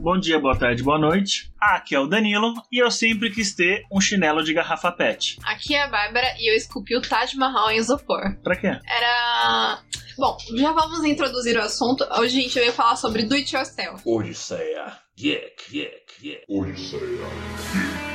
bom dia, boa tarde, boa noite. Aqui é o Danilo e eu sempre quis ter um chinelo de garrafa PET. Aqui é a Bárbara e eu esculpi o Taj Mahal em isopor. Pra quê? Era. Bom, já vamos introduzir o assunto. Hoje a gente veio falar sobre do it yourself. Odisseia. Yek, yek, yek. Odisseia. Todo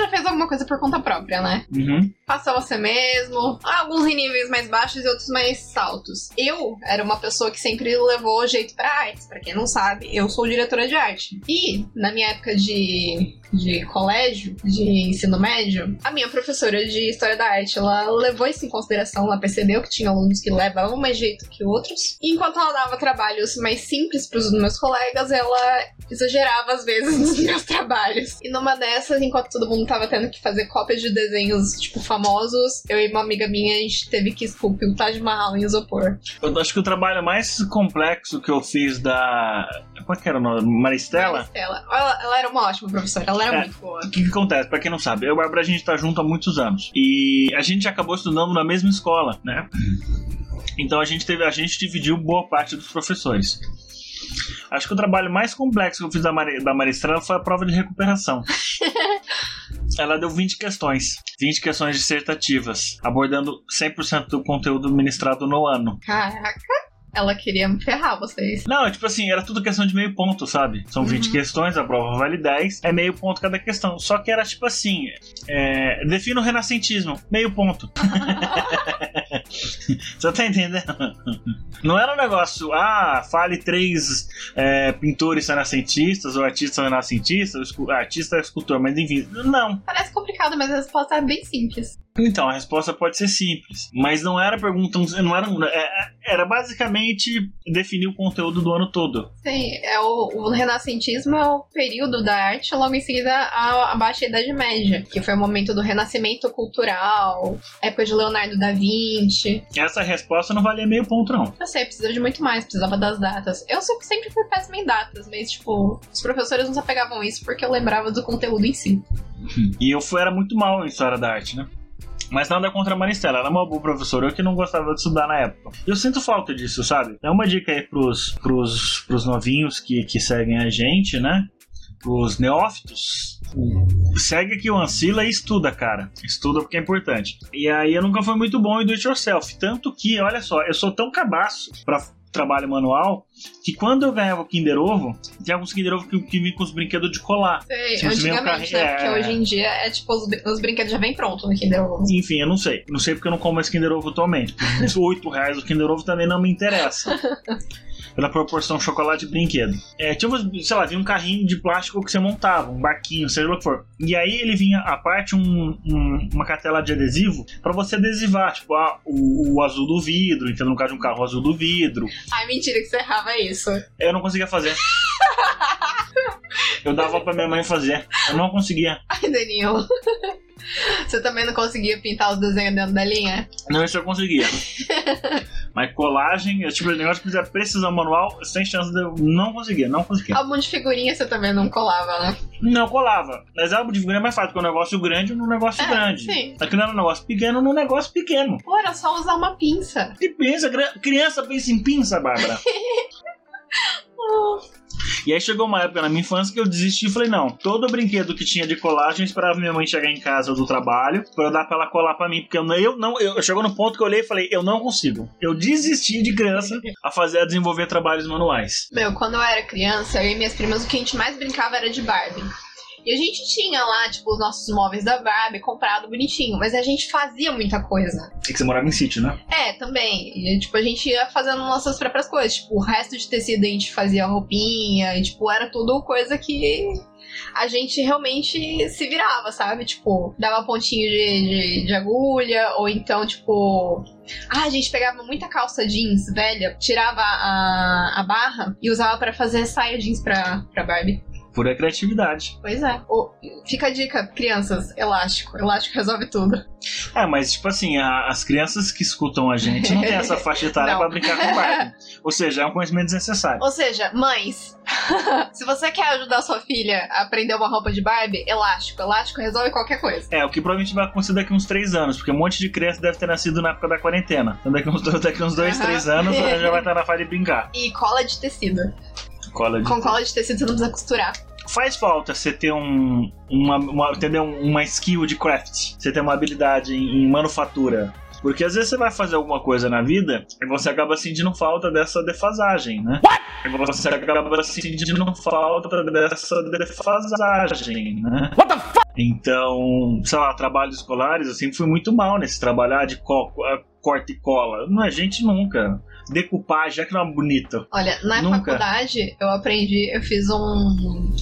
já fez alguma coisa por conta própria, né? Uhum. Faça você mesmo. Alguns em níveis mais baixos e outros mais altos. Eu era uma pessoa que sempre levou jeito pra artes. Pra quem não sabe, eu sou diretora de arte. E na minha época de, de colégio, de ensino médio, a minha professora de História da Arte, ela levou isso em consideração. Ela percebeu que tinha alunos que levavam mais jeito que outros. E enquanto ela dava trabalhos mais simples pros meus colegas, ela exagerava às vezes nos meus trabalhos. E numa dessas, enquanto todo mundo tava tendo que fazer cópias de desenhos, tipo, famosos, eu e uma amiga minha, a gente teve que esculpir o Taj Mahal em isopor. Eu acho que o trabalho mais complexo que eu fiz da. Como é que era o nome? Maristela? Maristela. Ela, ela era uma ótima professora, ela era É. muito boa. O que, que acontece? Pra quem não sabe, eu e a Bárbara a gente tá junto há muitos anos. E a gente acabou estudando na mesma escola, né? Então a gente teve, a gente dividiu boa parte dos professores. Acho que o trabalho mais complexo que eu fiz da, Mari, da Maristrela foi a prova de recuperação. Ela deu 20 questões, 20 questões dissertativas, abordando 100% do conteúdo ministrado no ano. Caraca, ela queria me ferrar vocês. Não, tipo assim, era tudo questão de meio ponto, sabe? São 20 Uhum. questões, a prova vale 10, é meio ponto cada questão. Só que era tipo assim: é, defina o renascentismo, meio ponto. Você tá entendendo? Não era um negócio, ah, fale três é, pintores renascentistas ou artistas renascentistas, artista é escultor, mas enfim, não. Parece complicado, mas a resposta é bem simples. Então, a resposta pode ser simples, mas não era pergunta, não era, é- era basicamente definir o conteúdo do ano todo. Sim, é o, o renascentismo é o período da arte, logo em seguida a, a Baixa Idade Média, que foi o momento do renascimento cultural, época de Leonardo da Vinci. Essa resposta não valia meio ponto, não. Eu sei, precisava de muito mais, precisava das datas. Eu sempre sempre fui péssima em datas, mas, tipo, os professores não se apegavam a isso porque eu lembrava do conteúdo em si. E eu fui, era muito mal em história da arte, né? Mas nada contra a Maristela, ela é uma boa professora, eu que não gostava de estudar na época. Eu sinto falta disso, sabe? É uma dica aí pros, pros, pros novinhos que, que seguem a gente, né? Pros neófitos. Segue aqui o Ancila e estuda, cara. Estuda porque é importante. E aí eu nunca fui muito bom em do it yourself. Tanto que, olha só, eu sou tão cabaço pra trabalho manual que quando eu ganhava o Kinder Ovo, tinha alguns Kinder Ovo que, que vinha com os brinquedos de colar. Sei, Se antigamente, né? Porque é. hoje em dia é tipo, os, os brinquedos já vem pronto no Kinder Ovo. Enfim, eu não sei. Não sei porque eu não como mais Kinder Ovo atualmente. Por 8 reais o Kinder Ovo também não me interessa. Pela proporção chocolate e brinquedo. É, tinha, umas- sei lá, vinha um carrinho de plástico que você montava, um barquinho, seja lá o que for. E aí ele vinha à parte um- um- uma cartela de adesivo pra você adesivar, tipo, ah, o, o azul do vidro, então no caso de um carro azul do vidro. Ai, mentira que você errava isso. Eu não conseguia fazer. Eu dava pra minha mãe fazer. Eu não conseguia. Ai, Danilo. Você também não conseguia pintar os desenhos dentro da linha? Não, isso eu conseguia. Mas colagem, esse tipo de negócio que quiser precisão manual, sem chance de eu não conseguia, não conseguia. Álbum de figurinha você também não colava, né? Não colava. Mas álbum de figurinha é mais fácil, porque é um negócio grande num negócio É, grande. sim. Aqui não era um negócio pequeno num negócio pequeno. Pô, era só usar uma pinça. E pensa, cri- criança pensa em pinça, Bárbara. E aí chegou uma época na minha infância que eu desisti e falei, não, todo brinquedo que tinha de colagem, eu esperava minha mãe chegar em casa do trabalho pra eu dar pra ela colar pra mim, porque eu não, eu não, eu, chegou no ponto que eu olhei e falei, eu não consigo. Eu desisti de criança a fazer, a desenvolver trabalhos manuais. Meu, quando eu era criança, eu e minhas primas, o que a gente mais brincava era de Barbie. E a gente tinha lá, tipo, os nossos móveis da Barbie comprado bonitinho, mas a gente fazia muita coisa. É que você morava em sítio, né? É, também. E, tipo, a gente ia fazendo nossas próprias coisas. Tipo, o resto de tecido a gente fazia roupinha, e, tipo, era tudo coisa que a gente realmente se virava, sabe? Tipo, dava pontinho de, de, de agulha, ou então, tipo. Ah, a gente pegava muita calça jeans velha, tirava a, a barra e usava pra fazer saia jeans pra, pra Barbie. Pura criatividade. Pois é. O- fica a dica, crianças, elástico. Elástico resolve tudo. É, mas tipo assim, a- as crianças que escutam a gente não tem essa faixa etária pra brincar com Barbie. Ou seja, é um conhecimento desnecessário. Ou seja, mães, se você quer ajudar sua filha a aprender uma roupa de Barbie, elástico. Elástico resolve qualquer coisa. É, o que provavelmente vai acontecer daqui uns três anos, porque um monte de criança deve ter nascido na época da quarentena. Então daqui uns, dois- daqui uns dois, Aham. três anos ela já vai estar na fase de brincar. E cola de tecido. Cola de... Com cola de tecido você não precisa costurar. Faz falta você ter um, uma, uma, entendeu? uma skill de craft, você ter uma habilidade em, em manufatura. Porque às vezes você vai fazer alguma coisa na vida e você acaba sentindo falta dessa defasagem, né? E você acaba sentindo falta dessa defasagem, né? Então, sei lá, trabalhos escolares, eu sempre fui muito mal nesse trabalhar de co corte e cola. Não é gente nunca. Decupagem, é que não é bonito. Olha, na Nunca. faculdade eu aprendi, eu fiz um, um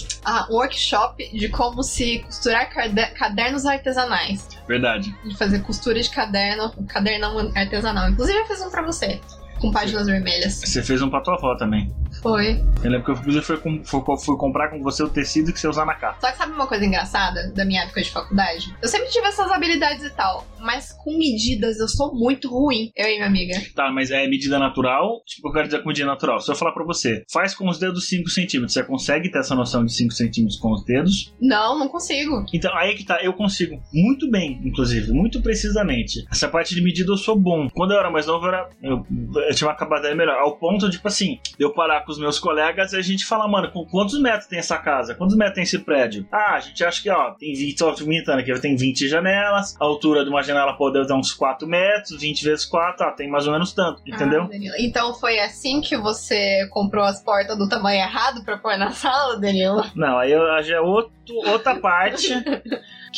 workshop de como se costurar cade- cadernos artesanais. Verdade. De fazer costura de caderno, cadernão artesanal. Inclusive eu fiz um pra você, com páginas vermelhas. Você fez um pra tua avó também. Foi. Eu lembro que eu fui, com- fui, fui comprar com você o tecido que você usar na capa. Só que sabe uma coisa engraçada da minha época de faculdade? Eu sempre tive essas habilidades e tal, mas com medidas eu sou muito ruim. Eu e minha amiga. Tá, mas é medida natural? Tipo, eu quero dizer com medida natural. Se eu falar pra você, faz com os dedos 5 centímetros, você consegue ter essa noção de 5 centímetros com os dedos? Não, não consigo. Então, aí que tá, eu consigo muito bem, inclusive, muito precisamente. Essa parte de medida eu sou bom. Quando eu era mais novo, eu, era, eu, eu tinha uma acabada melhor. Ao ponto, tipo assim, de eu parar com os meus colegas e a gente falar, mano, com quantos metros tem essa casa? Quantos metros tem esse prédio? Ah, a gente acha que, ó, tem 20, tô limitando aqui, tem 20 janelas, a altura de uma janela pode dar uns 4 metros, 20 vezes 4, ah, tem mais ou menos tanto, entendeu? Ah, então foi assim que você comprou as portas do tamanho errado pra pôr na sala, Danilo? Não, aí eu- já é outro, outra parte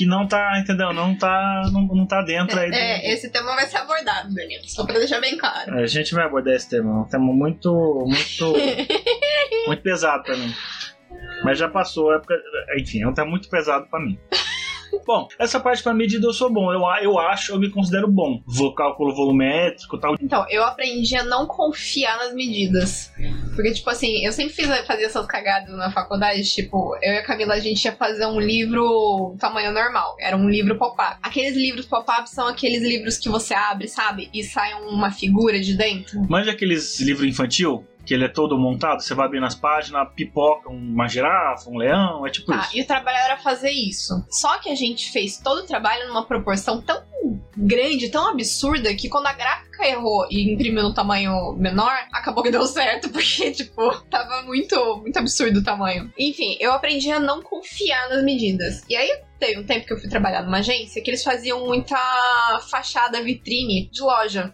que não tá, entendeu? Não tá, não, não tá dentro aí. do- É, esse tema vai ser abordado, Danilo. Só pra deixar bem claro. A gente vai abordar esse tema, é um tema muito, muito, muito pesado pra mim. Mas já passou a época, enfim, é um tema muito pesado pra mim. Bom, essa parte pra medida eu sou bom. Eu, eu acho, eu me considero bom. Vou cálculo volumétrico e tal. Então, eu aprendi a não confiar nas medidas. Porque, tipo assim, eu sempre fiz, fazia essas cagadas na faculdade. Tipo, eu e a Camila, a gente ia fazer um livro tamanho normal. Era um livro pop-up. Aqueles livros pop-up são aqueles livros que você abre, sabe? E sai uma figura de dentro. Manja aqueles livros infantil? Que ele é todo montado, você vai abrir nas páginas, pipoca uma girafa, um leão, é tipo Tá, isso. e o trabalho era fazer isso. Só que a gente fez todo o trabalho numa proporção tão grande, tão absurda, que quando a gráfica errou e imprimiu no tamanho menor, acabou que deu certo, porque, tipo, tava muito, muito absurdo o tamanho. Enfim, eu aprendi a não confiar nas medidas. E aí, teve um tempo que eu fui trabalhar numa agência que eles faziam muita fachada vitrine de loja.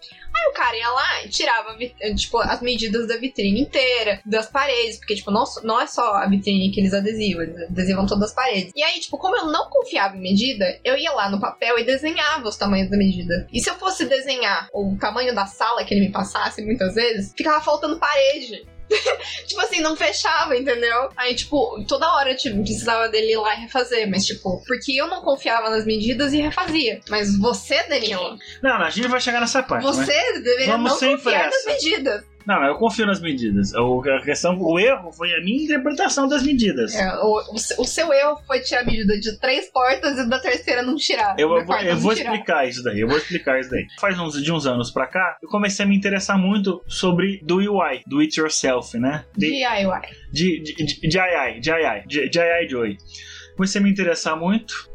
Cara ia lá e tirava, tipo, as medidas da vitrine inteira, das paredes, porque, tipo, não, não é só a vitrine que eles adesivam, eles adesivam todas as paredes. E aí, tipo, como eu não confiava em medida, eu ia lá no papel e desenhava os tamanhos da medida. E se eu fosse desenhar o tamanho da sala que ele me passasse, muitas vezes, ficava faltando parede. tipo assim, não fechava, entendeu? Aí, tipo, toda hora tipo, precisava dele ir lá e refazer. Mas, tipo, porque eu não confiava nas medidas e refazia. Mas você, Danilo, Não, não, a gente vai chegar nessa parte. mas- você deveria Vamos não confiar pressa. nas medidas. Não, eu confio nas medidas. O, a questão, o erro foi a minha interpretação das medidas. É, o, o se- o seu erro foi tirar a medida de três portas e da terceira não tirar. Eu, eu eu vou tirar. explicar isso daí, eu vou explicar isso daí. Faz uns, de uns anos pra cá, eu comecei a me interessar muito sobre do UI, do it yourself, né? De, DIY. de, de, de, DIY, DIY, DIY Joy. Comecei a me interessar muito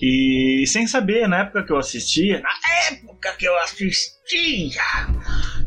e sem saber, na época que eu assistia, na época que eu assistia,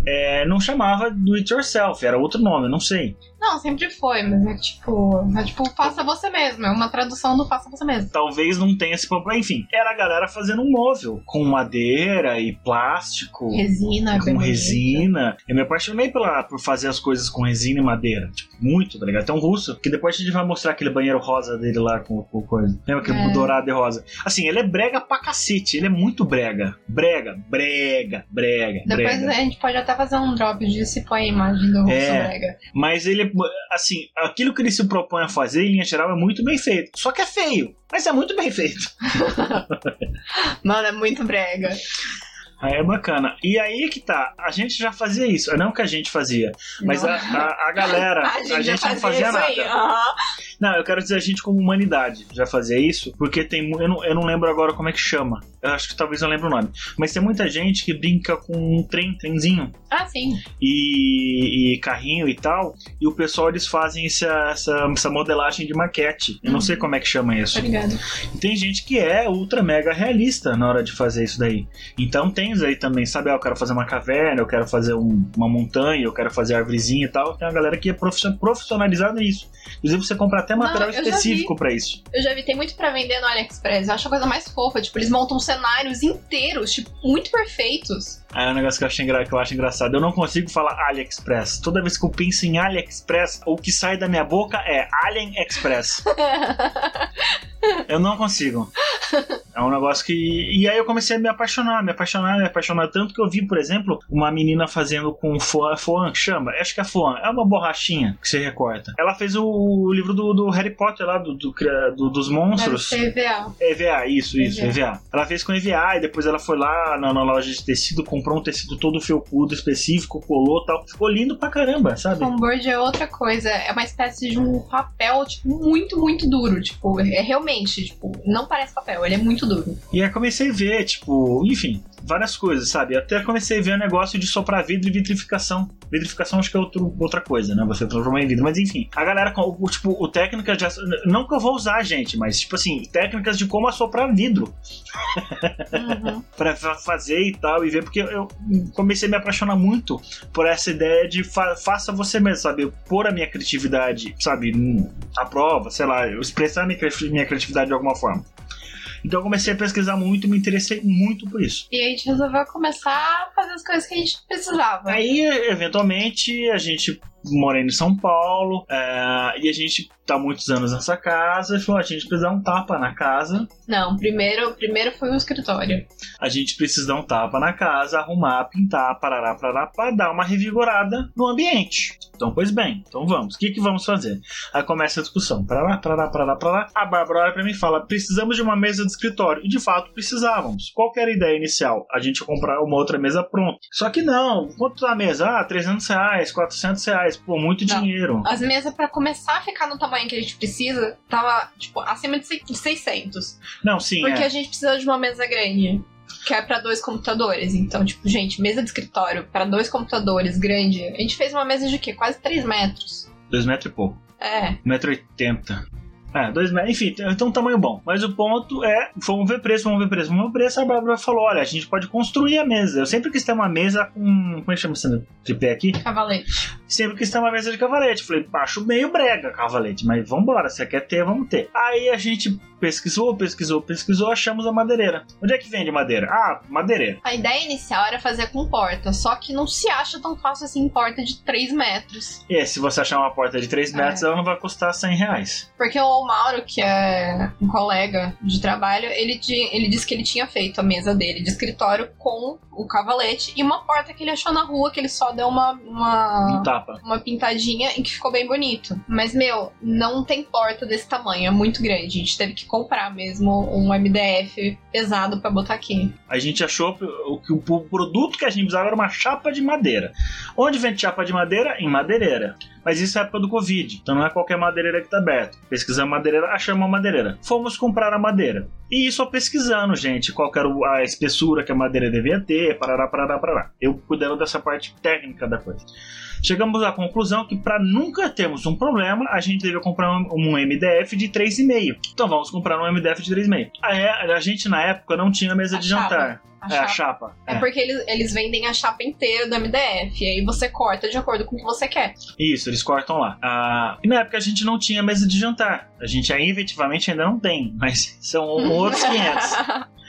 é, não chamava do it yourself, era outro nome, eu não sei. Não, sempre foi, mas é tipo. É tipo, faça você mesmo. É uma tradução do faça você mesmo. talvez não tenha esse problema. Enfim, era a galera fazendo um móvel com madeira e plástico. Resina, com resina. Eu me apaixonei pela, por fazer as coisas com resina e madeira. Tipo, muito, tá ligado? Até um russo, que depois a gente vai mostrar aquele banheiro rosa dele lá com, com coisa. Lembra aquele É. dourado e rosa? Assim, ele é brega pra cacete. Ele é muito brega. Brega, brega, brega, Depois brega. a gente pode até fazer um drop de se põe a imagem do Russo É. Brega. Mas ele, assim, aquilo que ele se propõe a fazer, em linha geral, é muito bem feito. Só que é feio. Mas é muito bem feito. Mano, é muito brega. Aí é bacana. E aí que tá, a gente já fazia isso. Não que a gente fazia, mas a, a, a galera, a gente, não fazia isso nada. aí. aham. Não, eu quero dizer a gente como humanidade já fazia isso, porque tem. Eu não, eu não lembro agora como é que chama. Eu acho que talvez eu lembre o nome. Mas tem muita gente que brinca com um trem, trenzinho Ah, sim. e, e carrinho e tal. E o pessoal eles fazem essa, essa, essa modelagem de maquete. Eu não sei como é que chama isso. Ligado? E tem gente que é ultra mega realista na hora de fazer isso daí. Então tem isso aí também, sabe? Ah, eu quero fazer uma caverna, eu quero fazer um- uma montanha, eu quero fazer arvorezinha e tal. Tem uma galera que é profission- profissionalizada nisso. Inclusive você compra até Não, material já específico pra isso. Eu já vi, tem muito pra vender no AliExpress. Eu acho a coisa mais fofa. Tipo, eles montam cenários inteiros, tipo, muito perfeitos. Aí é um negócio que eu, acho engra- que eu acho engraçado. Eu não consigo falar AliExpress. Toda vez que eu penso em AliExpress, o que sai da minha boca é Alien Express. Eu não consigo. É um negócio que. E aí eu comecei a me apaixonar, me apaixonar, me apaixonar. Tanto que eu vi, por exemplo, uma menina fazendo com foan, foan chama? Acho que é foan. É uma borrachinha que você recorta. Ela fez o livro do, do Harry Potter lá, do, do do- dos Deve monstros. ser EVA. EVA, isso, isso, EVA. EVA. Ela fez com EVA e depois ela foi lá na, na loja de tecido, comprou um tecido todo felpudo específico, colou e tal. Ficou lindo pra caramba, sabe? Foamboard é outra coisa. É uma espécie de um papel, tipo, muito, muito duro. Tipo, é realmente, tipo, não parece papel, ele é muito duro. E aí comecei a ver, tipo, enfim, várias coisas, sabe? Até comecei a ver o negócio de soprar vidro e vitrificação. Vitrificação acho que é outro, outra coisa, né? Você transformar em vidro. Mas enfim, a galera, com o, tipo, o técnica de. Não que eu vou usar, gente, mas tipo assim, técnicas de como assoprar vidro. Uhum. Pra fa- fazer e tal, e ver, porque eu comecei a me apaixonar muito por essa ideia de fa- faça você mesmo, sabe? Eu pôr a minha criatividade, sabe, à prova, sei lá, eu expressar minha, minha criatividade de alguma forma. Então eu comecei a pesquisar muito e me interessei muito por isso. E a gente resolveu começar a fazer as coisas que a gente precisava. Aí, eventualmente, a gente mora em São Paulo é, e a gente tá há muitos anos nessa casa e falou: "Ah, a gente precisa dar um tapa na casa Não, primeiro, primeiro foi o escritório. a gente precisa dar um tapa na casa, arrumar, pintar, parará, parará, para dar uma revigorada no ambiente. Então, pois bem, então vamos. O que, que vamos fazer? Aí começa a discussão. Parará, parará, parará, parará. A Bárbara olha pra mim e fala: precisamos de uma mesa de escritório. E de fato precisávamos. Qual era a ideia inicial? A gente ia comprar uma outra mesa pronta. Só que não. Quanto tá a mesa? Ah, 300 reais, 400 reais. Pô, muito Não. dinheiro. As mesas, pra começar a ficar no tamanho que a gente precisa, tava, tipo, acima de se- de 600. Não, sim, Porque é. a gente precisa de uma mesa grande. Que é pra dois computadores. Então, tipo, gente, mesa de escritório pra dois computadores grande. A gente fez uma mesa de quê? Quase 3 metros. Dois metros e pouco. É. 1,80m. É, dois metros. Enfim, tem um tamanho bom. Mas o ponto é, vamos ver preço, vamos ver preço, vamos ver preço. A Bárbara falou, olha, a gente pode construir a mesa. Eu sempre quis ter uma mesa com... Como é que chama esse tripé aqui? Cavalete. Sempre quis ter uma mesa de cavalete. Falei, acho meio brega cavalete, mas vambora, se quer ter, vamos ter. Aí a gente pesquisou, pesquisou, pesquisou, achamos a madeireira. Onde é que vende madeira? Ah, madeireira. A ideia inicial era fazer com porta, só que não se acha tão fácil assim porta de 3 metros. E se você achar uma porta de 3 É. metros, ela não vai custar 100 reais. Porque o Mauro, que é um colega de trabalho, ele, ele disse que ele tinha feito a mesa dele de escritório com o cavalete e uma porta que ele achou na rua, que ele só deu uma, uma, tapa. uma pintadinha e que ficou bem bonito. Mas, meu, não tem porta desse tamanho, é muito grande. A gente teve que comprar mesmo um MDF pesado pra botar aqui. A gente achou o que o produto que a gente precisava era uma chapa de madeira. Onde vende chapa de madeira? Em madeireira. Mas isso é época do Covid, então não é qualquer madeireira que tá aberta. Pesquisamos madeireira, achamos uma madeireira. Fomos comprar a madeira. E isso pesquisando, gente, qual era a espessura que a madeira devia ter, parará, parará, parará. Eu cuidando dessa parte técnica da coisa. Chegamos à conclusão que para nunca termos um problema, a gente deveria comprar um, MDF de 3,5. Então vamos comprar um MDF de 3,5. Aí a gente na época não tinha mesa A de jantar. A é a chapa. chapa. É porque eles, eles vendem a chapa inteira do MDF. E aí você corta de acordo com o que você quer. Isso, eles cortam lá. Ah, e na época a gente não tinha mesa de jantar. A gente aí, efetivamente ainda não tem, mas são outros 500.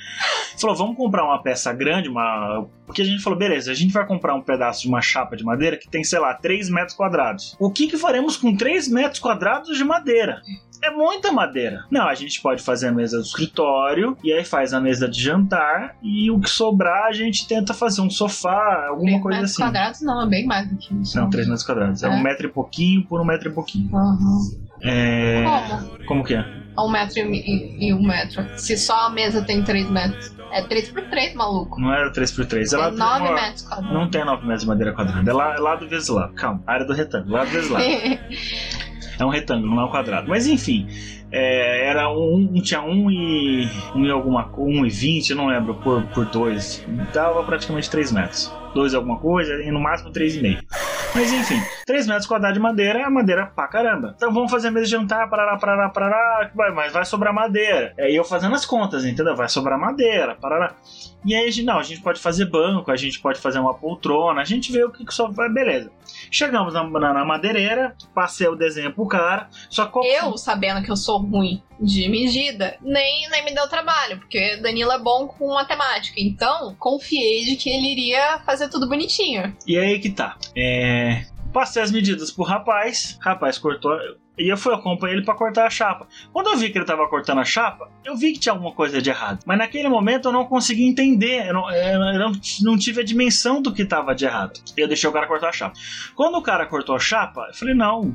Falou, vamos comprar uma peça grande, uma. Porque a gente falou, beleza, a gente vai comprar um pedaço de uma chapa de madeira que tem, sei lá, 3 metros quadrados. O que, que faremos com 3 metros quadrados de madeira? É muita madeira. Não, a gente pode fazer a mesa do escritório, e aí faz a mesa de jantar, e o que sobrar a gente tenta fazer um sofá, alguma Três coisa metros assim. quadrados não, é bem mais do que isso. Não, 3 metros quadrados. É. É. um metro e pouquinho por um metro e pouquinho. Uhum. É. Como? Como que é? Um metro e, e- e um metro. Se só a mesa tem três metros. É três por três, maluco. Não era 3x3. É Ela nove uma- metros quadrados. Não tem 9 metros de madeira quadrada. É lá, é lado vezes lado. Calma. Área do retângulo. Lado vezes lado. É um retângulo, não é um quadrado. Mas enfim, é, era um, um- tinha um e, um e alguma um e vinte, eu não lembro, por, por dois. Dava praticamente 3 metros. Dois alguma coisa, e no máximo três e meio. Mas enfim, 3 metros quadrados de madeira é madeira pra caramba. Então vamos fazer mesa de jantar, parará, parará, parará, mas vai sobrar madeira. Aí eu fazendo as contas, entendeu? Vai sobrar madeira, parará. E aí, a gente, não, a gente pode fazer banco, a gente pode fazer uma poltrona, a gente vê o que, que só vai, beleza. Chegamos na, na, na madeireira, passei o desenho pro cara, só que Eu, sabendo que eu sou ruim de medida, nem, nem me deu trabalho, porque Danilo é bom com matemática. Então, confiei de que ele iria fazer tudo bonitinho. E aí que tá. É, Passei as medidas pro rapaz, rapaz cortou. E eu fui acompanhar ele pra cortar a chapa. Quando eu vi que ele tava cortando a chapa, eu vi que tinha alguma coisa de errado. Mas naquele momento eu não consegui entender, eu não, eu não, não tive a dimensão do que tava de errado. Eu deixei o cara cortar a chapa. Quando o cara cortou a chapa, eu falei: não,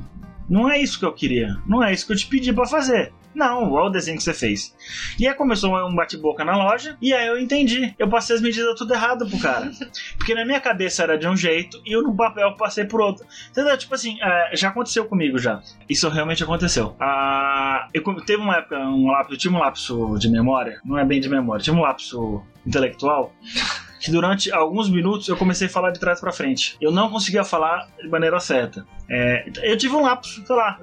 não é isso que eu queria. Não é isso que eu te pedi pra fazer. Não, olha o desenho que você fez. E aí começou um bate-boca na loja, e aí eu entendi. Eu passei as medidas tudo errado pro cara. Porque na minha cabeça era de um jeito, e eu no papel passei por outro. Entendeu? Tipo assim, é, já aconteceu comigo já. Isso realmente aconteceu. Ah, eu teve uma época, um lapso, eu tive um lapso de memória, não é bem de memória, tive um lapso intelectual. Que durante alguns minutos eu comecei a falar de trás pra frente. Eu não conseguia falar de maneira certa. É, eu tive um lapso, sei lá.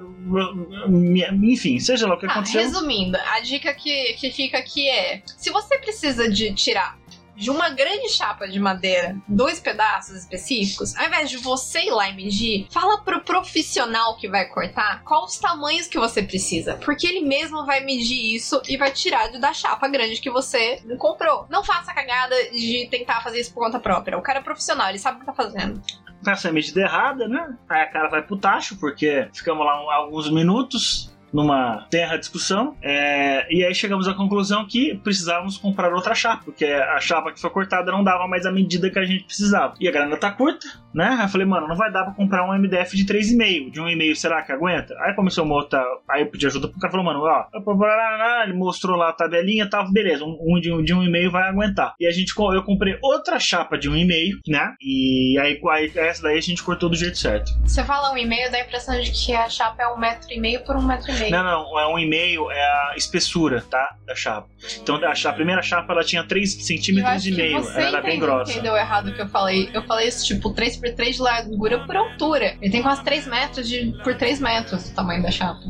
Enfim, seja lá o que Ah, aconteceu. resumindo, a dica que, que fica aqui é: se você precisa de tirar de uma grande chapa de madeira dois pedaços específicos, ao invés de você ir lá e medir, fala pro profissional que vai cortar quais os tamanhos que você precisa, porque ele mesmo vai medir isso e vai tirar da chapa grande que você comprou. Não faça a cagada de tentar fazer isso por conta própria. O cara é profissional, ele sabe o que tá fazendo. Essa é a medida errada, né? Aí a cara vai pro tacho, porque ficamos lá alguns minutos numa terra discussão, é, e aí chegamos à conclusão que precisávamos comprar outra chapa, porque a chapa que foi cortada não dava mais a medida que a gente precisava. E a grana tá curta, né? Aí eu falei, mano, não vai dar pra comprar um MDF de 3,5. De 1,5 será que aguenta? Aí começou uma outra. Aí eu pedi ajuda pro cara falou, mano, ó, ele mostrou lá a tabelinha tal, beleza, um, de, um de 1,5 vai aguentar. E a gente, eu comprei outra chapa de 1,5, né? E aí, aí essa daí a gente cortou do jeito certo. Você fala um e meio, dá a impressão de que a chapa é um metro e meio por um metro e meio. Não, não, é um e-mail, é a espessura, tá? Da chapa. Então a, cha- a primeira chapa ela tinha 3 Eu centímetros e meio, você ela era bem grossa. entendeu errado o que eu falei. Eu falei isso, tipo, 3x3 de largura por altura. Ele tem quase 3 metros de, por 3 metros o tamanho da chapa.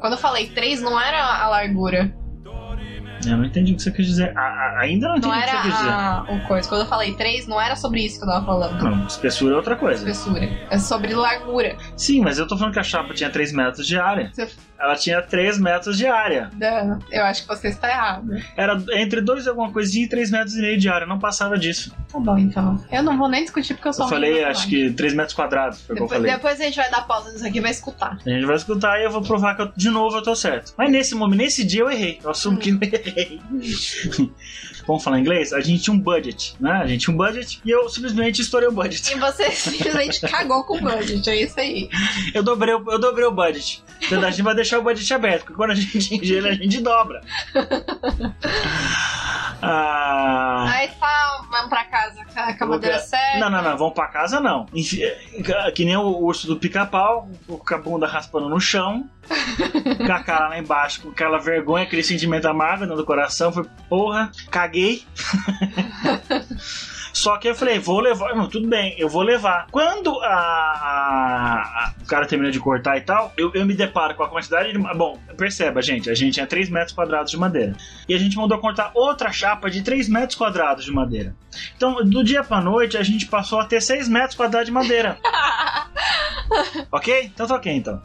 Quando eu falei 3, não era a largura. Eu não entendi o que você quis dizer. A- a- ainda não entendi Não o que era você quis dizer. a, o coisa. Quando eu falei 3, não era sobre isso que eu tava falando. Não, espessura é outra coisa. Espessura. É sobre largura. Sim, mas eu tô falando que a chapa tinha 3 metros de área. Você- Ela tinha 3 metros de área. Da- Eu acho que você está errado. Era entre 2 e alguma coisinha e 3 metros e meio de área. Não passava disso. Tá bom, então. Eu não vou nem discutir porque eu sou Eu falei, acho que 3 metros quadrados. Foi o que eu Depois, falei. depois a gente vai dar pausa nisso aqui e vai escutar. A gente vai escutar e eu vou provar que eu- de novo eu tô certo. Mas nesse momento, nesse dia eu errei. Eu assumo que eu errei. Vamos falar inglês? A gente tinha um budget, né? A gente tinha um budget e eu simplesmente estourei o budget. E você simplesmente cagou com o budget, é isso aí. Eu dobrei, o- eu dobrei o budget. Então a gente vai deixar o budget aberto, porque quando a gente ele, a gente dobra. Ah, Aí tá, vamos pra casa com a, madeira certa. não, não, não, vamos pra casa não. Enfi- Que nem o urso do pica-pau, com a bunda raspando no chão, com a cara lá embaixo, com aquela vergonha, aquele sentimento amargo do coração. Foi, porra, caguei. Só que eu falei, vou levar. Não, tudo bem, eu vou levar. Quando a, a- a- o cara termina de cortar e tal, eu, eu me deparo com a quantidade de. Bom, perceba, gente, a gente tinha 3 metros quadrados de madeira. E a gente mandou cortar outra chapa de 3 metros quadrados de madeira. Então, do dia pra noite, a gente passou a ter 6 metros quadrados de madeira. ok? Então tá ok, então.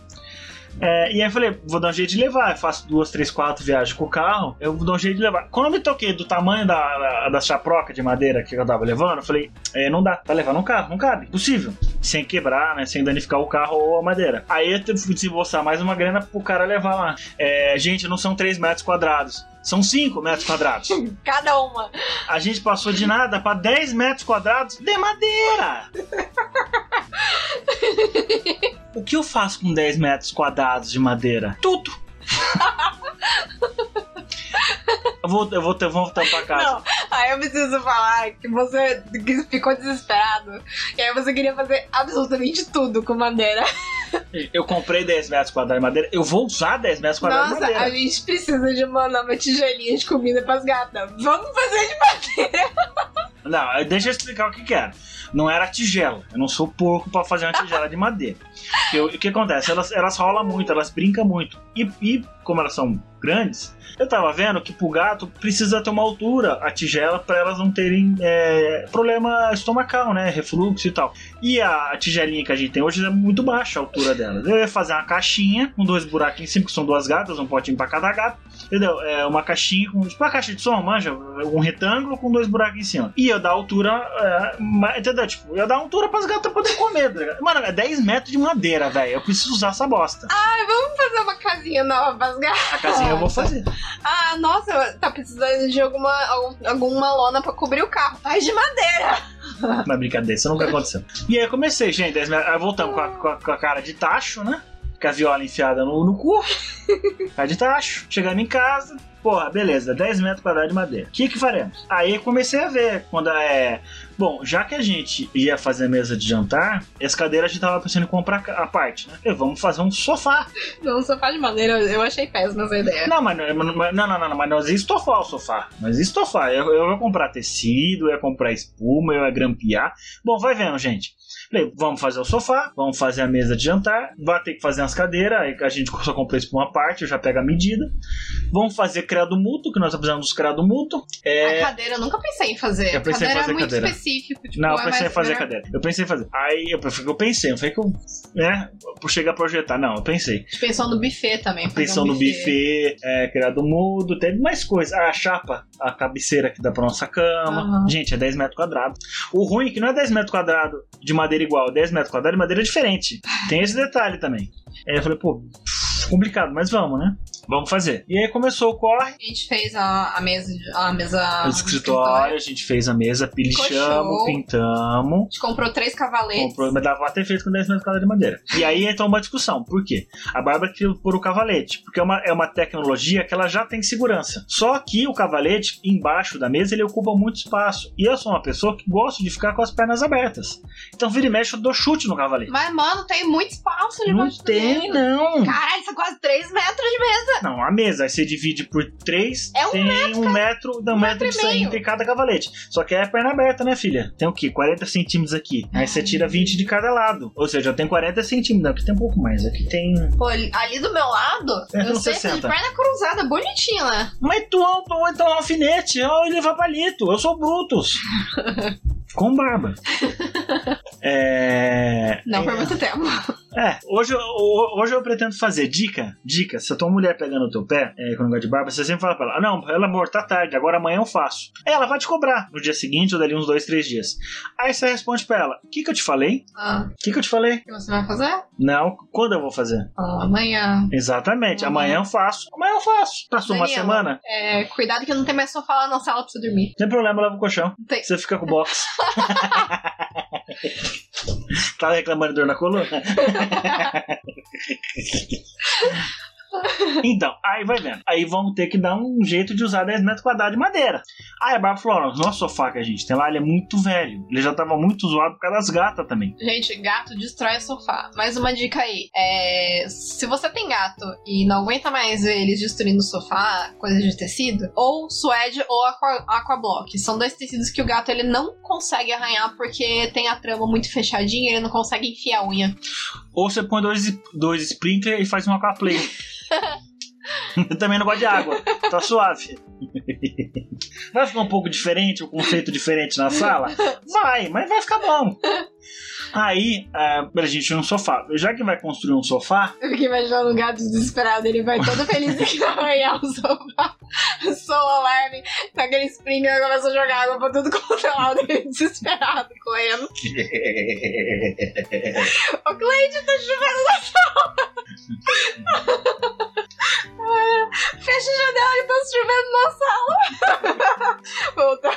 É, e aí eu falei, vou dar um jeito de levar. Eu faço duas, três, quatro viagens com o carro, eu vou dar um jeito de levar. Quando eu me toquei do tamanho da, da, da chaproca de madeira que eu tava levando, eu falei, é, não dá, tá levando um carro, não cabe, impossível. Sem quebrar, né? Sem danificar o carro ou a madeira. Aí eu tive que desembolsar mais uma grana pro cara levar lá. É, gente, não são 3 metros quadrados. São 5 metros quadrados. Cada uma. A gente passou de nada pra 10 metros quadrados de madeira. o que eu faço com 10 metros quadrados de madeira? Tudo. eu vou, eu vou, eu vou voltar pra casa. Não, aí eu preciso falar que você ficou desesperado. E aí você queria fazer absolutamente tudo com madeira. Eu comprei 10 metros quadrados de madeira, eu vou usar 10 metros quadrados Nossa, de a madeira. gente precisa de uma nova tigelinha de comida pras gatas. Vamos fazer de madeira. Não, deixa eu explicar o que que era. Não era tigela. Eu não sou porco pra fazer uma tigela de madeira. Eu- o que acontece? Elas, elas rolam muito, elas brincam muito. E, e como elas são grandes, eu tava vendo que pro gato precisa ter uma altura a tigela pra elas não terem é, problema estomacal, né? Refluxo e tal. E a, tigelinha que a gente tem hoje é muito baixa a altura delas. Eu ia fazer uma caixinha com dois buraquinhos em cima, que são duas gatas, um potinho pra cada gato. Entendeu? É uma caixinha com. Tipo uma caixa de som, manja? Um retângulo com dois buracos em cima. E ia dar altura. É, entendeu? Tipo, ia dar altura pras gatas poderem comer. tá? Mano, é 10 metros de madeira, velho. Eu preciso usar essa bosta. Ai, vamos fazer uma casinha nova pras gatas. A casinha eu vou fazer. Ah, nossa, tá precisando de alguma, algum- alguma lona pra cobrir o carro. Faz de madeira. Mas brincadeira, isso nunca aconteceu. E aí eu comecei, gente. 10 metros, aí voltamos com a, com a- com a cara de tacho, né? Com a viola enfiada no, no cu. Cara de tacho. Chegamos em casa. Porra, beleza, 10 metros quadrados de madeira. O que que faremos? Aí comecei a ver quando é. Bom, já que a gente ia fazer a mesa de jantar, essa cadeira a gente tava pensando em comprar a parte, né? E vamos fazer um sofá. Não, sofá de madeira, eu achei péssima essa ideia. Não, mas não, mas- não, não, não, não, mas nós ia estofar o sofá. Nós ia estofar. Eu, eu ia comprar tecido, eu ia comprar espuma, eu ia grampear. Bom, vai vendo, gente. Falei, vamos fazer o sofá, vamos fazer a mesa de jantar, vai ter que fazer umas cadeiras, aí a gente só comprou espuma à parte, eu já pego a medida. Vamos fazer credo mútuo, que nós precisamos dos credo mútuo. É... A cadeira eu nunca pensei em fazer. Eu pensei em cadeira fazer é muito cadeira. específico. Tipo, Não, eu é pensei em fazer melhor- cadeira. Eu pensei em fazer. Aí eu, eu pensei, não foi que eu, né, por chegar a projetar. Não, eu pensei. Pensou no buffet também. Pensão um no buffet, é, criado mudo, teve mais coisas. Ah, a chapa, a cabeceira que dá pra nossa cama. Aham. Gente, é 10 metros quadrados. O ruim é que não é 10 metros quadrados de madeira igual, é 10 metros quadrados de madeira diferente. Tem esse detalhe também. Aí eu falei, pô, complicado, mas vamos, né? Vamos fazer. E aí começou o corre. A gente fez a, a mesa. A mesa de escritório, a gente fez a mesa, pilichamos, pintamos. A gente comprou três cavaletes. Comprou, mas dava pra ter feito com 10 metros quadrados de madeira. E aí entrou uma discussão. Por quê? A Bárbara queria pôr o cavalete, porque é uma, é uma tecnologia que ela já tem segurança. Só que o cavalete, embaixo da mesa, ele ocupa muito espaço. E eu sou uma pessoa que gosta de ficar com as pernas abertas. Então, vira e mexe, eu dou chute no cavalete. Mas, mano, tem muito espaço não debaixo da tem, não. Caralho, quase 3 metros de mesa. Não, a mesa, aí você divide por três, É um tem um metro, não, um metro metro de e entre cada cavalete. Só que é perna aberta, né, filha? Tem o quê? 40 centímetros aqui. Aí você tira 20 de cada lado. Ou seja, eu tenho 40 centímetros. Aqui tem um pouco mais. Aqui tem. Pô, ali do meu lado, É, eu sei de 60. perna cruzada, bonitinho, né? Mas tu ou então um alfinete, ou levar palito. Eu sou Brutus. Com barba. É. Não por muito tempo. É, hoje, hoje eu pretendo fazer dica, dica, se a tua mulher pegando o teu pé, é, com negócio de barba, você sempre fala pra ela, ah, não, ela amor, tá tarde, agora amanhã eu faço. Aí ela vai te cobrar no dia seguinte ou dali uns dois, três dias. Aí você responde pra ela, o que que eu te falei? Ah, O que que eu te falei? que você vai fazer? Não, quando eu vou fazer? Ah, amanhã. Exatamente, Uhum. amanhã eu faço. Amanhã eu faço. Passou uma Daniela. semana, É, cuidado que não tem mais sofá lá na sala pra você dormir. sem problema, leva o colchão. Tem. Você fica com o box. tá reclamando de dor na coluna? Então, aí vai vendo. Aí vamos ter que dar um jeito de usar 10 metros quadrados de madeira. Aí a Bárbara falou: "Ó, nosso sofá que a gente tem lá, ele é muito velho. Ele já tava muito zoado por causa das gatas também. Gente, gato destrói sofá. Mais uma dica aí. É, se você tem gato e não aguenta mais ver eles destruindo o sofá, coisas de tecido, ou suede ou aqua, aquablock. São dois tecidos que o gato ele não consegue arranhar porque tem a trama muito fechadinha e ele não consegue enfiar a unha. Ou você põe dois, dois sprinklers e faz um aquaplay. Eu também não gosto de água, tá suave. Vai ficar um pouco diferente, um conceito diferente na sala? Vai, mas vai ficar bom. Aí, é, a gente um sofá. Já que vai construir um sofá, Eu fiquei imaginando um gato desesperado, ele vai todo feliz que vai arranhar o sofá. Sou o alarme, tá aquele springer começa a jogar água pra tudo quanto é lado, ele desesperado, correndo. Ô Cleide, tá chovendo na sala! Fecha a janela que tá chovendo na sala! Volta.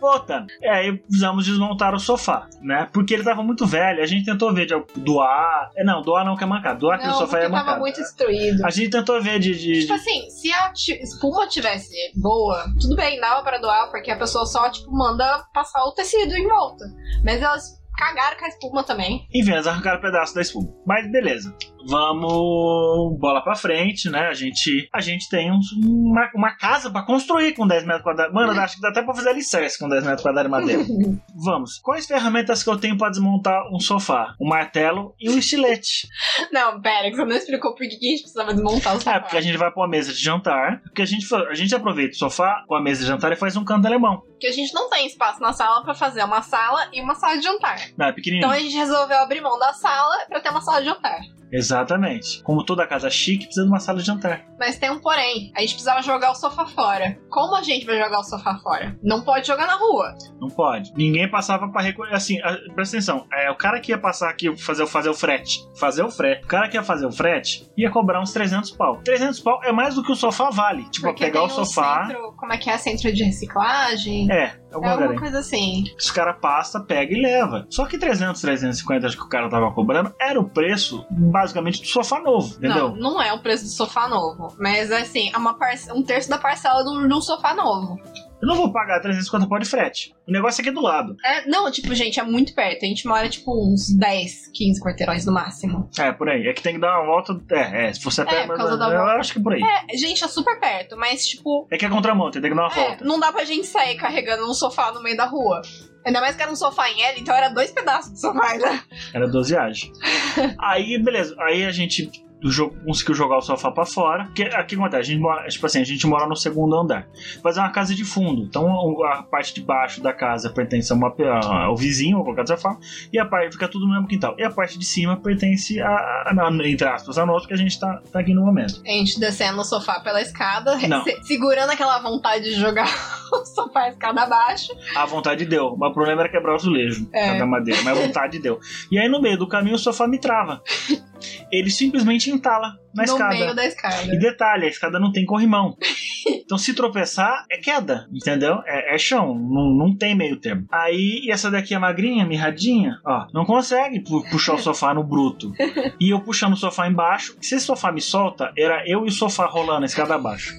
voltando. É, aí precisamos desmontar o sofá, né? Porque ele tava muito velho. A gente tentou ver de doar. É, não, doar não que é mancado. Doar aquele Não, sofá porque é tava mancado. muito destruído. A gente tentou ver de. de- Tipo assim, se a espuma tivesse boa, tudo bem, dava pra doar, porque a pessoa só, tipo, manda passar o tecido em volta. Mas elas Cagaram com a espuma também. Enfim, eles arrancaram um pedaço da espuma. Mas beleza. Vamos bola pra frente, né? A gente, a gente tem uns- uma, uma casa pra construir com 10 metros quadrados. Mano, acho que dá até pra fazer alicerce com 10 metros quadrados de madeira. Vamos. Quais ferramentas que eu tenho pra desmontar um sofá? Um martelo e um estilete. Não, pera, que você não explicou por que a gente precisava desmontar o sofá. É, porque a gente vai pra uma mesa de jantar. Porque a gente, a gente aproveita o sofá com a mesa de jantar e faz um canto alemão. Porque a gente não tem espaço na sala pra fazer uma sala e uma sala de jantar. Não, é pequenininho. Então a gente resolveu abrir mão da sala pra ter uma sala de jantar. Exatamente. Como toda casa chique, precisa de uma sala de jantar. Mas tem um porém. A gente precisava jogar o sofá fora. Como a gente vai jogar o sofá fora? Não pode jogar na rua. Não pode. Ninguém passava pra recolher. Assim, a- presta atenção. É, o cara que ia passar aqui, fazer, fazer o frete. Fazer o frete. O cara que ia fazer o frete ia cobrar uns 300 pau. 300 pau é mais do que o sofá vale. Tipo, Porque pegar o um sofá. centro- como é que é? Centro de reciclagem? É, É alguma alguma coisa. assim. Os caras passa, pega e leva. Só que 300, 350 acho que o cara tava cobrando era o preço, basicamente, do sofá novo, entendeu? Não, não é o preço do sofá novo. Mas assim, é uma parce- um terço da parcela de um sofá novo. Eu não vou pagar 350 pau de frete. O negócio é aqui do lado. É, não, tipo, gente, é muito perto. A gente mora, tipo, uns 10, 15 quarteirões no máximo. É, por aí. É que tem que dar uma volta. É, é se você até. É, por causa da eu volta. acho que por aí. É, gente, é super perto, mas, tipo, É que é contramão, tem que dar uma é, volta. não dá pra gente sair carregando um sofá no meio da rua. Ainda mais que era um sofá em L, então era dois pedaços de sofá, né? Era doseagem. aí, beleza. Aí a gente jo- conseguiu jogar o sofá pra fora. Porque aqui acontece, a gente mora, tipo assim, a gente mora no segundo andar. Mas é uma casa de fundo. Então a parte de baixo da casa pertence a uma, a- ao vizinho, colocar dessa forma, e a parte fica tudo no mesmo quintal. E a parte de cima pertence a, a, a- entre aspas, a nós, porque a gente tá, tá aqui no momento. A gente descendo o sofá pela escada, se- segurando aquela vontade de jogar o sofá a escada abaixo. A vontade deu. Mas o problema era quebrar o azulejo É. da madeira. Mas a vontade deu. E aí no meio do caminho o sofá me trava. Ele simplesmente entala na no escada. meio da escada. E detalhe, a escada não tem corrimão. Então se tropeçar, é queda, entendeu? É, é chão, não, não tem meio termo. Aí, e essa daqui é magrinha, mirradinha, ó, não consegue pu- puxar o sofá no bruto. E eu puxando o sofá embaixo, se esse sofá me solta, era eu e o sofá rolando a escada abaixo.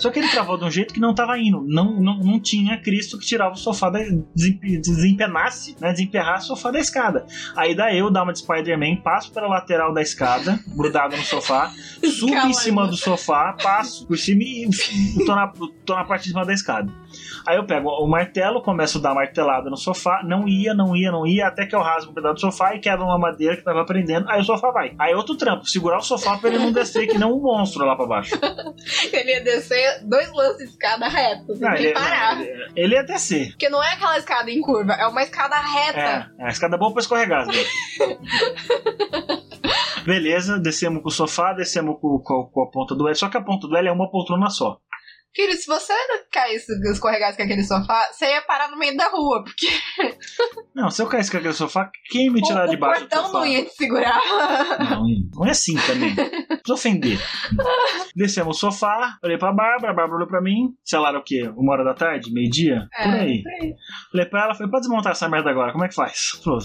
Só que ele travou de um jeito que não tava indo. Não, não, não tinha Cristo que tirava o sofá da. desempe- desempenasse, né? Desemperrasse o sofá da escada. Aí dá eu, dá uma de Spider-Man, passo pela lateral da escada, grudado no sofá, subo em Calma, cima irmão. do sofá, passo por cima e tô na, tô na parte de cima da escada. Aí eu pego o martelo, começo a dar martelada no sofá, não ia, não ia, não ia, até que eu rasgo um pedaço do sofá e quebro uma madeira que tava prendendo, aí o sofá vai. Aí outro trampo, segurar o sofá pra ele não descer que não um monstro lá pra baixo. Ele ia descer dois lances de escada reto, sem ele, parar. não, ele, ele ia descer. Porque não é aquela escada em curva, é uma escada reta. É, é, a escada boa pra escorregar. né? Beleza, descemos com o sofá, descemos com, com- com a ponta do L. Só que a ponta do L é uma poltrona só. Filho, se você caísse, escorregasse com aquele sofá, você ia parar no meio da rua, porque Não, se eu caísse com aquele sofá, quem me tirar o, de o baixo do portão não ia te segurar. Não, não é assim também. Não precisa ofender. Descemos o sofá, olhei pra Bárbara, a Bárbara olhou pra mim. Sei lá, era o quê? Uma hora da tarde? Meio-dia? Por aí. Falei pra ela, falei, pode desmontar essa merda agora, como é que faz? Falou,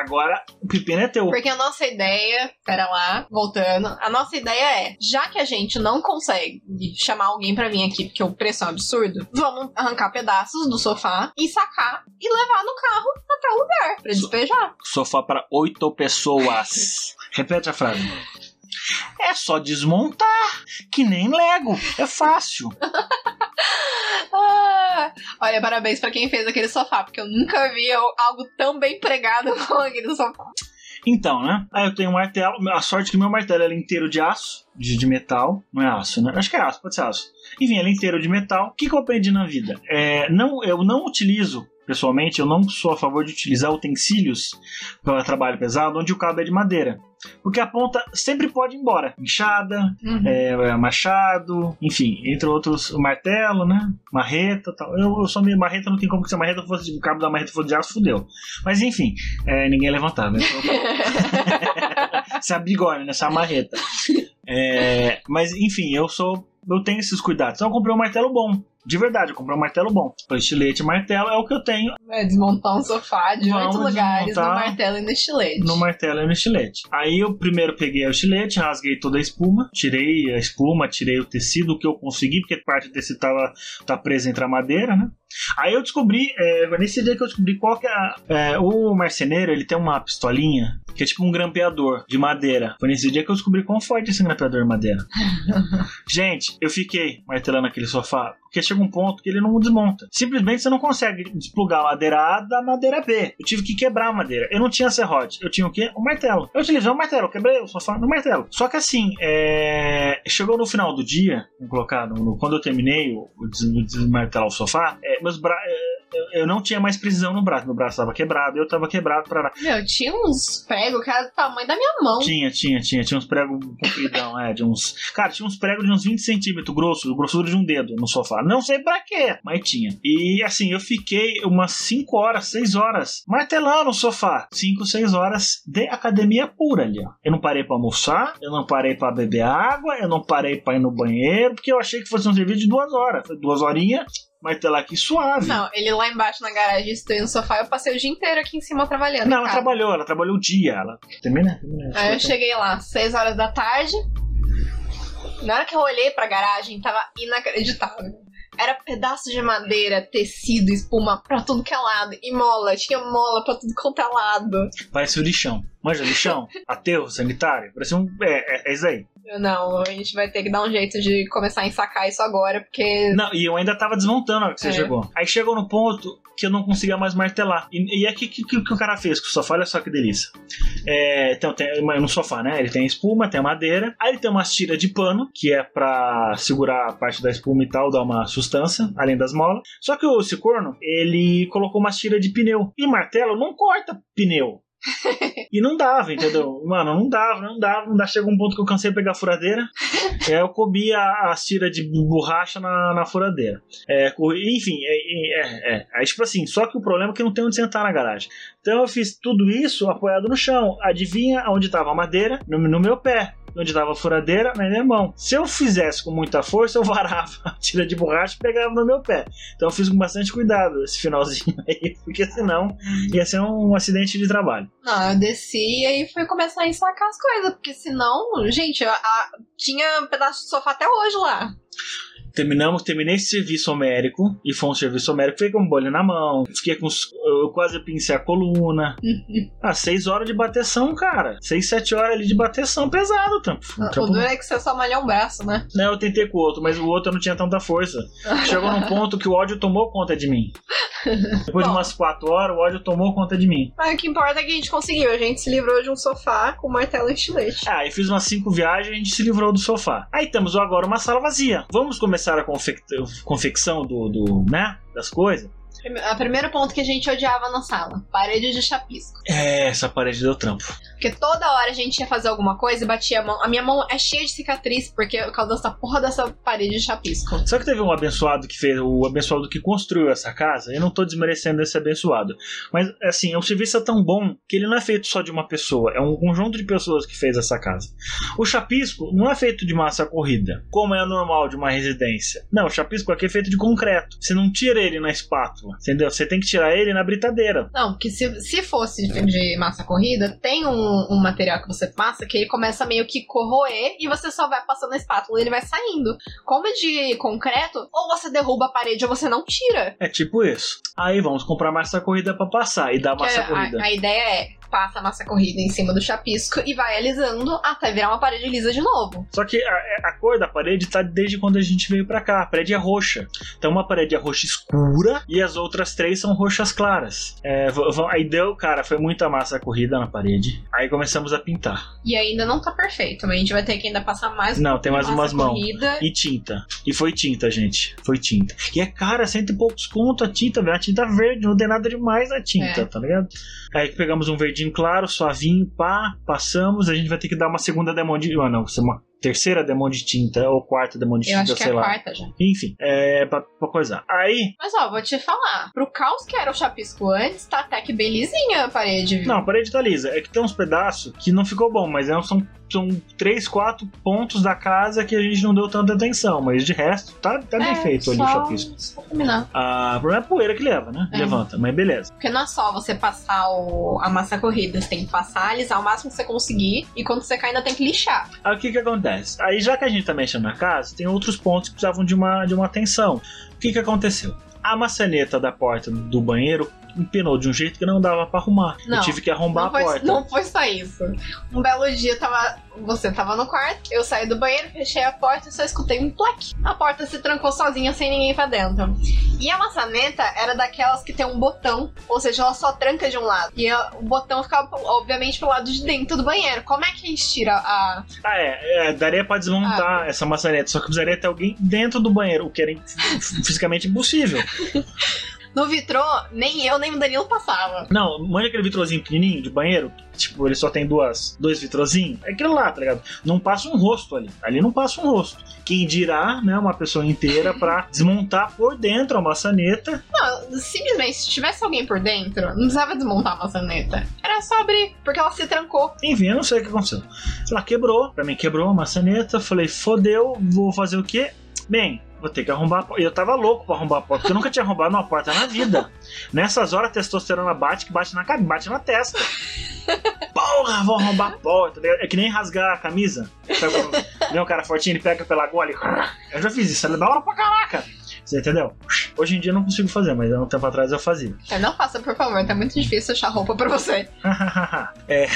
agora o pepino é teu. Porque a nossa ideia, pera lá, voltando, a nossa ideia é, já que a gente não consegue chamar alguém pra vir aqui porque o preço é um absurdo, vamos arrancar pedaços do sofá e sacar e levar no carro até o lugar pra despejar. Sofá para oito pessoas. Repete a frase. É só desmontar, que nem Lego. É fácil. Ah, olha, parabéns pra quem fez aquele sofá, porque eu nunca vi algo tão bem pregado como aquele sofá. Então, né? Aí eu tenho um martelo. A sorte é que meu martelo é inteiro de aço, de, de metal. Não é aço, né? Acho que é aço, pode ser aço. Enfim, ele é inteiro de metal. O que, que eu aprendi na vida? É, não, eu não utilizo, pessoalmente, eu não sou a favor de utilizar utensílios para trabalho pesado onde o cabo é de madeira. Porque a ponta sempre pode ir embora. Enxada, Uhum. é, machado, enfim, entre outros, o martelo, né? Marreta tal. Eu, eu sou meio marreta, não tem como que se a marreta fosse, o cabo da marreta fosse de aço, fudeu. Mas enfim, é, ninguém ia levantar, né? Essa bigorna, nessa marreta. É, mas enfim, eu sou. Eu tenho esses cuidados. Então eu comprei um martelo bom. De verdade, eu comprei um martelo bom. Foi estilete e martelo é o que eu tenho Vai desmontar um sofá de oito lugares no martelo e no estilete. no martelo e no estilete. Aí eu primeiro peguei o estilete, rasguei toda a espuma, tirei a espuma, tirei o tecido que eu consegui, porque parte do tecido tava, tá presa entre a madeira, né? Aí eu descobri, é, nesse dia que eu descobri qual que é, a- é, o marceneiro, ele tem uma pistolinha que é tipo um grampeador de madeira. Foi nesse dia que eu descobri quão forte é esse grampeador de madeira. Gente, eu fiquei martelando aquele sofá, porque chega um ponto que ele não desmonta. Simplesmente você não consegue desplugar a madeira A da madeira B. Eu tive que quebrar a madeira. Eu não tinha serrote, eu tinha o quê? O martelo. Eu utilizei o martelo, eu quebrei o sofá no martelo. Só que assim, é, chegou no final do dia, vamos colocar, no- no- quando eu terminei o, o des- o desmartelar o sofá, é, meus bra... eu- eu não tinha mais precisão no braço. Meu braço estava quebrado, eu estava quebrado para Meu, tinha uns pregos que era do tamanho da minha mão. tinha, tinha, tinha. Tinha uns pregos compridão, é, de uns. Cara, tinha uns pregos de uns 20 centímetros grosso, grossura de um dedo no sofá. Não sei pra quê, mas tinha. E assim, eu fiquei umas 5 horas, 6 horas martelando o sofá. 5, 6 horas de academia pura ali, ó. Eu não parei pra almoçar, eu não parei pra beber água, eu não parei pra ir no banheiro, porque eu achei que fosse um serviço de duas horas. Foi duas horinhas, martelar aqui suave. Não, ele lá embaixo na garagem, estou no sofá, eu passei o dia inteiro aqui em cima trabalhando. Não, ela cara. trabalhou, ela trabalhou o dia. Ela... Termina? Termina. Aí eu cheguei lá, 6 horas da tarde. Na hora que eu olhei pra garagem, tava inacreditável. Era pedaço de madeira, tecido, espuma pra tudo que é lado. E mola, tinha mola pra tudo quanto é lado. Parece o lixão. Manja lixão? Aterro sanitário? Parece um. É, é, é isso aí. Não, a gente vai ter que dar um jeito de começar a ensacar isso agora, porque. Não, e eu ainda tava desmontando na hora que você É. chegou. Aí chegou no ponto que eu não conseguia mais martelar. E, e aí o que, que, que o cara fez com o sofá? Olha só que delícia. É, então, tem no sofá, né? Ele tem espuma, tem a madeira. Aí ele tem umas tiras de pano, que é pra segurar a parte da espuma e tal, dar uma sustância, além das molas. Só que o esse corno, ele colocou umas tiras de pneu. E martelo não corta pneu. E não dava, entendeu? Mano, não dava, não dava, não dava. Chegou um ponto que eu cansei de pegar a furadeira. É, eu comi a, as tiras de borracha na, na furadeira. É, enfim, é, é, é. Aí, tipo assim, só que o problema é que não tem onde sentar na garagem. Então eu fiz tudo isso apoiado no chão. Adivinha onde tava a madeira? No, no meu pé. Onde tava a furadeira? Na minha mão. Se eu fizesse com muita força, eu varava a tira de borracha e pegava no meu pé. Então eu fiz com bastante cuidado esse finalzinho aí, porque senão ia ser um acidente de trabalho. Não, eu desci e aí fui começar a ensacar as coisas, porque senão, gente, a- a- tinha um pedaço de sofá até hoje lá. Terminamos, terminei esse serviço homérico e foi um serviço homérico. Fiquei com um bolho na mão, fiquei com. os- Eu quase pincei a coluna. ah, seis horas de bateção, cara. Seis, sete horas ali de bateção pesado. O Trampo- duro é que você só malhou um braço, né? Não, eu tentei com o outro, mas o outro eu não tinha tanta força. Chegou num ponto que o ódio tomou conta de mim. Depois de Bom. umas quatro horas, o ódio tomou conta de mim. Mas o que importa é que a gente conseguiu. A gente se livrou de um sofá com martelo e estilete. Ah, e fiz umas cinco viagens e a gente se livrou do sofá. Aí temos agora uma sala vazia. Vamos começar a confec- confecção do, do, né, das coisas? O primeiro ponto que a gente odiava na sala: parede de chapisco. É, essa parede deu trampo. Porque toda hora a gente ia fazer alguma coisa e batia a mão. A minha mão é cheia de cicatriz porque por causa dessa porra dessa parede de chapisco. Só que teve um abençoado que fez, o abençoado que construiu essa casa, eu não tô desmerecendo esse abençoado, mas assim, o serviço é tão bom que ele não é feito só de uma pessoa, é um conjunto de pessoas que fez essa casa. O chapisco não é feito de massa corrida, como é normal de uma residência. Não, o chapisco aqui é feito de concreto. Você não tira ele na espátula, entendeu? Você tem que tirar ele na britadeira. Não, porque se, se fosse de, massa corrida, tem um, um material que você passa que ele começa meio que corroer e você só vai passando a espátula e ele vai saindo. Como é de concreto, ou você derruba a parede ou você não tira. É tipo isso. Aí vamos comprar massa corrida pra passar e dar massa a, corrida. a ideia é passa a massa corrida em cima do chapisco e vai alisando até virar uma parede lisa de novo. Só que a, a cor da parede tá desde quando a gente veio pra cá. A parede é roxa. Então uma parede é roxa escura e as outras três são roxas claras. É, aí deu, cara, foi muita massa corrida na parede. Aí começamos a pintar. E ainda não tá perfeito, mas a gente vai ter que ainda passar mais Não, tem mais umas mãos. E tinta. E foi tinta, gente. Foi tinta. E é cara, cento e poucos conto a tinta, velho. A tinta verde, não tem nada demais a tinta, É. tá ligado? Aí pegamos um verdinho claro, suavinho, pá, passamos. A gente vai ter que dar uma segunda demão de. Ah, não, uma terceira demão de tinta, ou quarta demão de Eu tinta, é sei a lá. quarta já. Enfim, é pra, pra coisar. Aí. Mas ó, vou te falar. Pro caos que era o chapisco antes, tá até que belizinha a parede, viu? Não, a parede tá lisa. É que tem uns pedaços que não ficou bom, mas é- são são três, quatro pontos da casa que a gente não deu tanta atenção, mas de resto, tá, tá bem É, feito ali o chapisco. Ah, o problema é a poeira que leva, né? É. Levanta, mas beleza. Porque não é só você passar o- a massa corrida, você tem que passar, alisar o máximo que você conseguir, e quando você cai ainda tem que lixar. Aí o que que acontece? Aí já que a gente tá mexendo na casa, tem outros pontos que precisavam de uma, de uma atenção. O que que aconteceu? A maçaneta da porta do banheiro empinou de um jeito que não dava pra arrumar. Eu Não, tive que arrombar Não a foi, porta. não foi só isso. Um belo dia tava, você tava no quarto, eu saí do banheiro, fechei a porta e só escutei um plaque. A porta se trancou sozinha sem ninguém pra dentro. E a maçaneta era daquelas que tem um botão, ou seja, ela só tranca de um lado. E o botão ficava, obviamente, pro lado de dentro do banheiro. Como é que a gente tira a. Ah, é, é, daria pra Ah. desmontar essa maçaneta, só que precisaria ter alguém dentro do banheiro, o que era fisicamente impossível. No vitrô, nem eu nem o Danilo passava. Não, manja aquele vitrozinho pequenininho de banheiro, que, tipo, ele só tem duas, dois vitrozinhos. É aquilo lá, tá ligado? Não passa um rosto ali. Ali não passa um rosto. Quem dirá, né, uma pessoa inteira pra desmontar por dentro a maçaneta. Não, simplesmente, se tivesse alguém por dentro, não precisava desmontar a maçaneta. Era só abrir, porque ela se trancou. Enfim, eu não sei o que aconteceu. Ela quebrou, pra mim quebrou a maçaneta. Falei, fodeu, vou fazer o quê? Bem, vou ter que arrombar a porta. Eu tava louco pra arrombar a porta, porque eu nunca tinha arrombado uma porta na vida. Nessas horas a testosterona bate, que bate na cabeça, bate na testa. Porra, vou arrombar a porta. É que nem rasgar a camisa. Vem um cara fortinho, ele pega pela gola e. Eu já fiz isso, é da hora pra caraca. Você entendeu? Hoje em dia eu não consigo fazer, mas há um tempo atrás eu fazia. É, Não faça, por favor, tá muito difícil achar roupa pra você. é.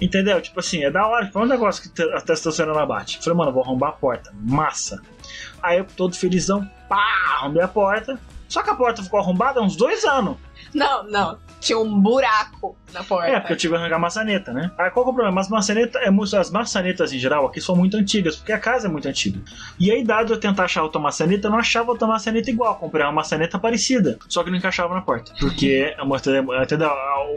Entendeu? Tipo assim, é da hora. Foi um negócio que a testosterona bate. Falei, mano, vou arrombar a porta. Massa. Aí eu todo felizão, pá, arrombei a porta. Só que a porta ficou arrombada há uns dois anos. Não, não. Tinha um buraco na porta. É, porque eu tive que arrancar a maçaneta, né? Aí qual que é o problema? As maçanetas, é, as maçanetas em geral aqui são muito antigas, porque a casa é muito antiga. E aí, dado eu tentar achar outra maçaneta, eu não achava outra maçaneta igual. Comprei uma maçaneta parecida, só que não encaixava na porta. Porque, a entendeu?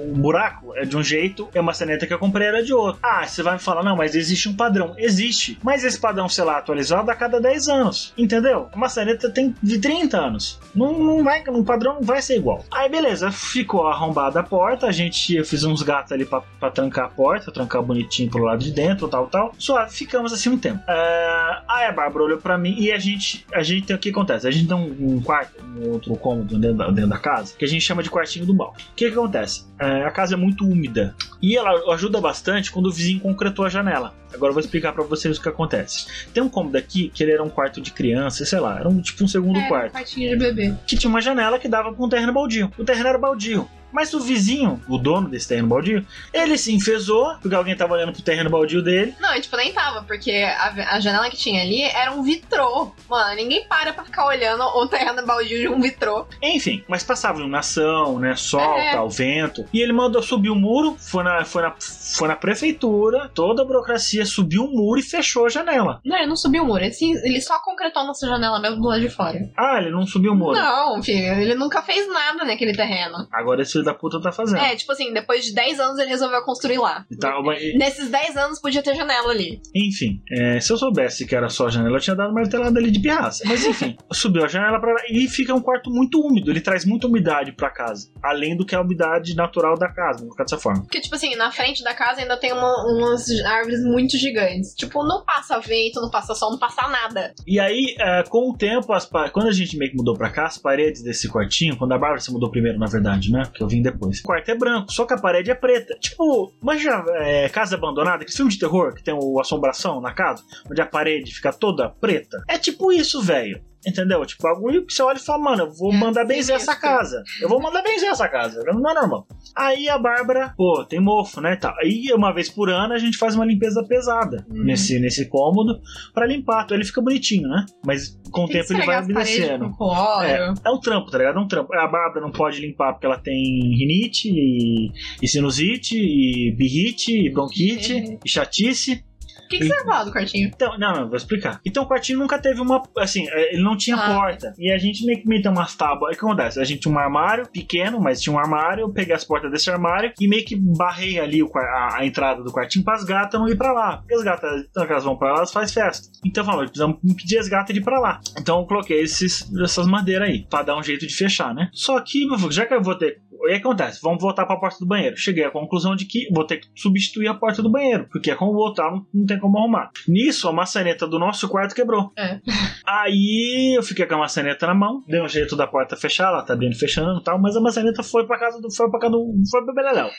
O buraco é de um jeito e a maçaneta que eu comprei era de outro. Ah, você vai me falar, não, mas existe um padrão. Existe. Mas esse padrão, sei lá, atualizado a cada 10 anos. Entendeu? A maçaneta tem de 30 anos. Não, não vai, um padrão não vai ser igual. Aí, beleza, ficou arrombada a porta. A gente, eu fiz uns gatos ali pra, pra trancar a porta, trancar bonitinho pro lado de dentro, tal, tal. Suave, ficamos assim um tempo. É, aí a Bárbara olhou pra mim e a gente, a gente tem o que acontece? A gente tem um, um quarto, um outro cômodo dentro da, dentro da casa, que a gente chama de quartinho do mal. O que, que acontece? É, a casa é muito úmida e ela ajuda bastante quando o vizinho concretou a janela. Agora eu vou explicar pra vocês o que acontece. Tem um cômodo aqui que ele era um quarto de criança, sei lá, era um, tipo um segundo Era quarto um quartinho de bebê. que tinha uma janela que dava pra um terreno baldio. O terreno era baldio. Mas o vizinho, o dono desse terreno baldio, ele se enfesou, porque alguém tava olhando pro terreno baldio dele. Não, tipo, nem tava, porque a, a janela que tinha ali era um vitrô. Mano, ninguém para pra ficar olhando o terreno baldio de um vitrô. Enfim, mas passava iluminação, né? Sol, É. tal, vento. E ele mandou subir o muro, foi na, foi, na, foi na prefeitura, toda a burocracia subiu o muro e fechou a janela. Não, ele não subiu o muro. Ele, ele só concretou a nossa janela mesmo do lado de fora. Ah, ele não subiu o muro. Não, filho, ele nunca fez nada naquele terreno. Agora esse filho da puta tá fazendo. É, tipo assim, depois de 10 anos ele resolveu construir lá. E tá- Nesses 10 anos podia ter janela ali. Enfim, é, se eu soubesse que era só a janela, eu tinha dado uma martelada ali de pirraça. Mas enfim, subiu a janela pra lá e fica um quarto muito úmido. Ele traz muita umidade pra casa. Além do que a umidade natural da casa, vamos colocar dessa forma. Porque, tipo assim, na frente da casa ainda tem uma- umas árvores muito gigantes. Tipo, não passa vento, não passa sol, não passa nada. E aí, é, com o tempo, as quando a gente meio que mudou pra cá, as paredes desse quartinho, quando a Bárbara se mudou primeiro, na verdade, né? Que eu depois. O quarto é branco, só que a parede é preta. Tipo, manja é, casa abandonada, aquele filme de terror que tem o assombração na casa, onde a parede fica toda preta. É tipo isso, velho. Entendeu? Tipo, bagulho que você olha e fala, mano, eu vou É, mandar benzer essa casa. Eu vou mandar benzer essa casa. Não é normal. Aí a Bárbara, pô, tem mofo, né? Tal. Aí uma vez por ano a gente faz uma limpeza pesada Uhum. nesse, nesse cômodo pra limpar. Então ele fica bonitinho, né? Mas com o Tem tempo ele vai obedecendo. cloro. É um trampo, tá ligado? É um trampo. A Bárbara não pode limpar porque ela tem rinite e, e sinusite e birrite e bronquite e chatice. Que, que você ia falar do quartinho? Então, não, não, vou explicar. Então o quartinho nunca teve uma. Assim, é, ele não tinha Ah. porta. E a gente meio que meteu umas tábuas. O que acontece? A gente tinha um armário pequeno, mas tinha um armário. Eu peguei as portas desse armário e meio que barrei ali o, a, a entrada do quartinho para as gatas não ir pra lá. Porque as gatas, então que elas vão pra lá, elas fazem festa. Então falou, precisamos impedir as gatas de ir pra lá. Então eu coloquei esses, essas madeiras aí, pra dar um jeito de fechar, né? Só que, já que eu vou ter. O que acontece? Vamos voltar pra porta do banheiro. Cheguei à conclusão de que vou ter que substituir a porta do banheiro. Porque é como voltar, não, não tem como arrumar. Nisso, a maçaneta do nosso quarto quebrou. É. Aí eu fiquei com a maçaneta na mão, dei um jeito da porta fechar, ela tá abrindo e fechando e tal, mas a maçaneta foi pra casa do. Foi pra casa do. Foi pro Beleléu.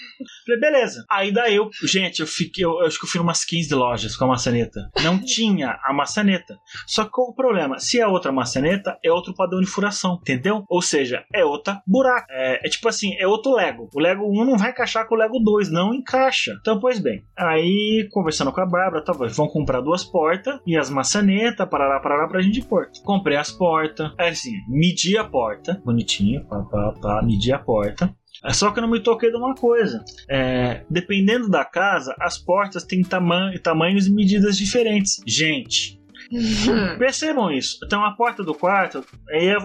Falei, beleza. Aí daí eu. Gente, eu fiquei. Eu, eu acho que eu fui umas 15 lojas com a maçaneta. Não tinha a maçaneta. Só que qual o problema? Se é outra maçaneta, é outro padrão de furação, entendeu? Ou seja, é outra buraco. É, é tipo assim, é outro Lego. O Lego 1 não vai encaixar com o Lego 2, não encaixa. Então, pois bem. Aí, conversando com a Bárbara, tá, vão comprar duas portas e as maçanetas, parará, parará, pra gente pôr. Comprei as portas. Aí, assim, medi a porta, bonitinho, pá, pá, pá, medi a porta. É só que eu não me toquei de uma coisa. É, dependendo da casa, as portas têm taman tamanhos e medidas diferentes. Gente, percebam isso. Então a porta do quarto,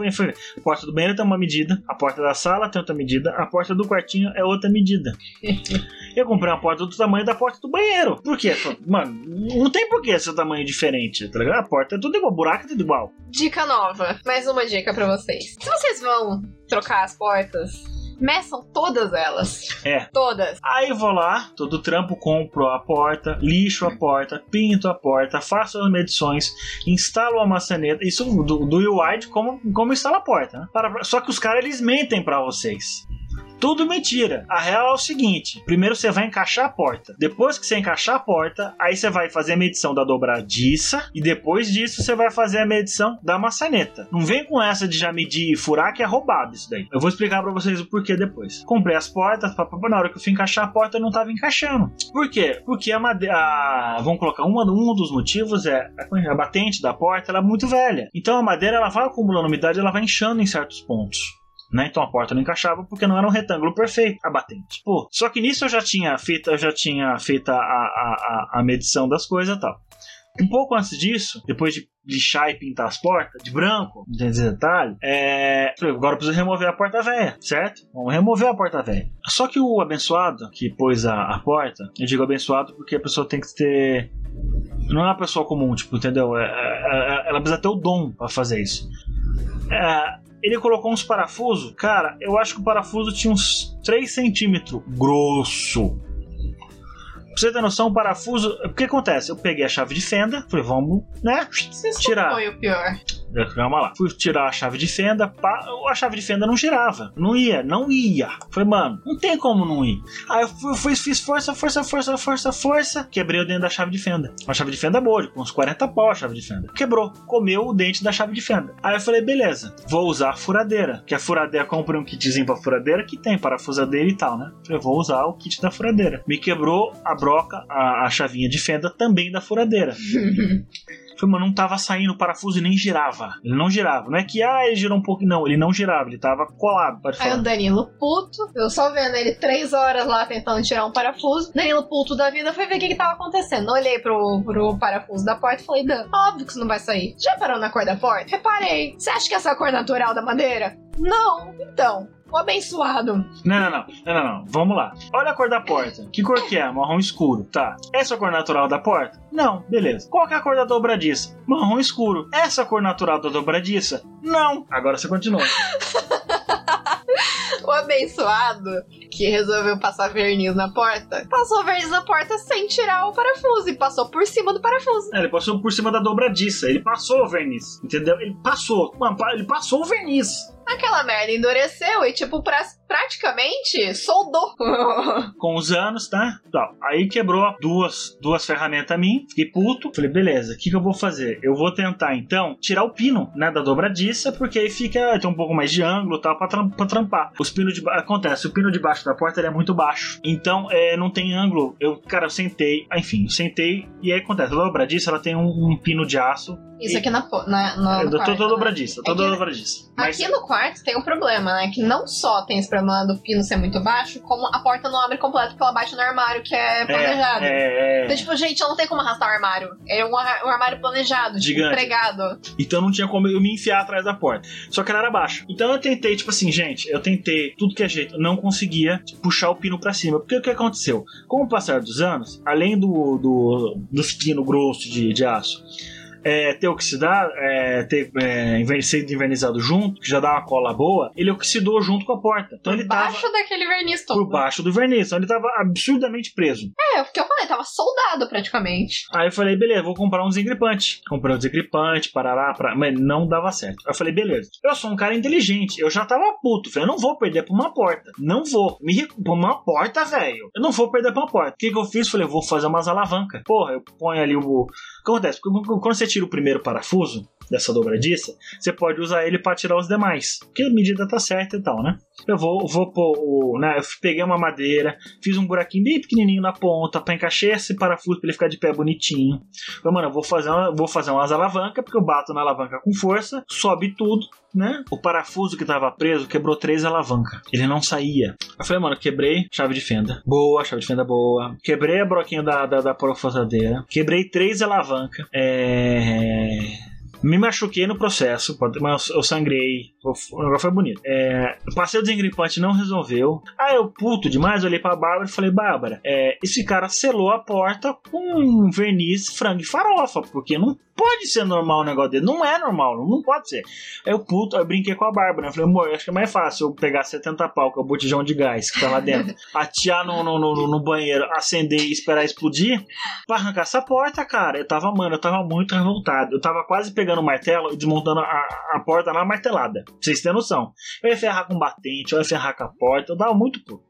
inferir. A porta do banheiro tem uma medida, a porta da sala tem outra medida, a porta do quartinho é outra medida. Eu comprei uma porta do tamanho da porta do banheiro. Por quê? Mano, não tem por que ser tamanho diferente, tá ligado? A porta é tudo igual, buraco é tudo igual. Dica nova. Mais uma dica pra vocês. Se vocês vão trocar as portas, meçam todas elas. É. Todas. Aí vou lá, todo trampo, compro a porta, lixo a porta, pinto a porta, faço as medições, instalo a maçaneta. Isso do, do UI de como, como instala a porta. Né? Para- só que os caras eles mentem pra vocês. Tudo mentira. A real é o seguinte: primeiro você vai encaixar a porta. Depois que você encaixar a porta, aí você vai fazer a medição da dobradiça. E depois disso você vai fazer a medição da maçaneta. Não vem com essa de já medir e furar, que é roubado isso daí. Eu vou explicar pra vocês o porquê depois. Comprei as portas, pá, pá, pá, na hora que eu fui encaixar a porta, não tava encaixando. Por quê? Porque a madeira. Vamos colocar uma, um dos motivos é a, a batente da porta ela é muito velha. Então a madeira ela vai acumulando umidade, ela vai inchando em certos pontos. Né? Então a porta não encaixava porque não era um retângulo perfeito a batente. Pô, só que nisso eu já tinha feito, eu já tinha feito a, a, a, a medição das coisas e tal. Um pouco antes disso, depois de lixar e pintar as portas de branco, não tem esse detalhe, é... agora eu preciso remover a porta velha, certo? Vamos remover a porta velha. Só que o abençoado que pôs a, a porta, eu digo abençoado porque a pessoa tem que ter. Não é uma pessoa comum, tipo, entendeu? É- é- é- ela precisa ter o dom pra fazer isso. É, ele colocou uns parafusos. Cara, eu acho que o parafuso tinha uns 3 centímetros grosso. Pra você ter noção, o parafuso. O que acontece? Eu peguei a chave de fenda, falei, vamos, né? Isso Tirar. foi o pior. Lá. Fui tirar a chave de fenda, pá, a chave de fenda não girava. Não ia, não ia. Falei, mano, não tem como não ir. Aí eu fui, fui- fiz força, força, força, força, força. Quebrei o dente da chave de fenda. Uma chave de fenda boa, com uns 40 pau a chave de fenda. Quebrou, comeu o dente da chave de fenda. Aí eu falei, beleza, vou usar a furadeira. Que a furadeira, comprei um kitzinho pra furadeira que tem parafusadeira e tal, né? Falei, vou usar o kit da furadeira. Me quebrou a broca, a, a chavinha de fenda também da furadeira. Foi, mano, não tava saindo o parafuso e nem girava. Ele não girava. Não é que, ah, ele girou um pouco. Não, ele não girava. Ele tava colado, pode Aí falar. o Danilo puto, eu só vendo ele três horas lá tentando tirar um parafuso. Danilo puto da vida foi ver o que, que tava acontecendo. Olhei pro, pro parafuso da porta e falei, Dan, óbvio que isso não vai sair. Já parou na cor da porta? Reparei. Você acha que essa é a cor natural da madeira? Não. Então, o abençoado. Não, não, não, não, não, não. Vamos lá. Olha a cor da porta. Que cor que é? Marrom escuro. Tá. Essa é a cor natural da porta? Não, beleza. Qual que é a cor da dobradiça? Marrom escuro. Essa é a cor natural da dobradiça? Não. Agora você continua. O abençoado, que resolveu passar verniz na porta, passou verniz na porta sem tirar o parafuso e passou por cima do parafuso. É, ele passou por cima da dobradiça. Ele passou o verniz. Entendeu? Ele passou. Mano, ele passou o verniz. Aquela merda endureceu e, tipo, pra, praticamente soldou. com os anos, tá? Tal. Aí quebrou duas, duas ferramentas a mim, fiquei puto. Falei, beleza, o que, que eu vou fazer? Eu vou tentar, então, tirar o pino, né, da dobradiça, porque aí fica, tem um pouco mais de ângulo e tal, pra, tram- pra trampar. Os de acontece, o pino de baixo da porta é muito baixo. Então, é, não tem ângulo. Eu, cara, eu sentei, enfim, sentei e aí acontece, a dobradiça ela tem um, um pino de aço. Isso E- aqui na, na, eu no tô quarto, né? dobradiça, toda É dobradiça. Mas Aqui no quarto tem um problema, né? Que não só tem esse problema do pino ser muito baixo, como a porta não abre completo porque ela bate no armário que é planejado. é, é, Então, tipo, gente, eu não tem como arrastar o armário. É um, um armário planejado, tipo, Gigante. pregado. Então não tinha como eu me enfiar atrás da porta. Só que ela era baixa. Então eu tentei, tipo assim, gente, eu tentei tudo que é jeito, não conseguia puxar o pino pra cima. Porque o que aconteceu? Com o passar dos anos, além do, do dos pinos grossos de, de aço, é, ter oxidado, é, ter é, sido invernizado junto, que já dá uma cola boa, ele oxidou junto com a porta. Então ele tava Baixo daquele verniz todo. por baixo do verniz. Então ele tava absurdamente preso. É, porque eu falei, tava soldado praticamente. Aí eu falei, beleza, vou comprar um desengripante. Comprei um desengripante, parará, pra... mas não dava certo. Aí eu falei, beleza. Eu sou um cara inteligente, eu já tava puto. Falei, eu não vou perder pra uma porta. Não vou. Me pra uma porta, velho. Eu não vou perder pra uma porta. O que, que eu fiz? Falei, eu vou fazer umas alavancas. Porra, eu ponho ali o. O que acontece? Quando você tira o primeiro parafuso dessa dobradiça, você pode usar ele pra tirar os demais. Porque a medida tá certa e tal, né? Eu vou, vou pôr o. Né, eu peguei uma madeira, fiz um buraquinho bem pequenininho na ponta pra encaixar esse parafuso pra ele ficar de pé bonitinho. Falei, mano, eu vou fazer, uma, vou fazer umas alavancas, porque eu bato na alavanca com força, sobe tudo, né? O parafuso que tava preso quebrou três alavancas. Ele não saía. Eu falei, mano, quebrei chave de fenda. Boa, chave de fenda boa. Quebrei a broquinha da, da, da parafusadeira. Quebrei três alavancas. É. Me machuquei no processo, mas eu sangrei. O negócio foi bonito. É, passei o desengripante, não resolveu. Aí eu, puto demais, olhei pra Bárbara e falei: Bárbara, é, esse cara selou a porta com um verniz frango e farofa, porque não pode ser normal o negócio dele. Não é normal, não pode ser. Aí eu, puto, aí eu brinquei com a Bárbara. né? Eu falei: amor, acho que é mais fácil eu pegar 70 pau, que é o botijão de gás que tá lá dentro, atear no, no, no, no banheiro, acender e esperar explodir, pra arrancar essa porta, cara. Eu tava, mano, eu tava muito revoltado. Eu tava quase pegando o martelo e desmontando a, a porta na martelada. Pra vocês terem noção. Eu ia ferrar com o batente, eu ia ferrar com a porta, eu dava muito puto.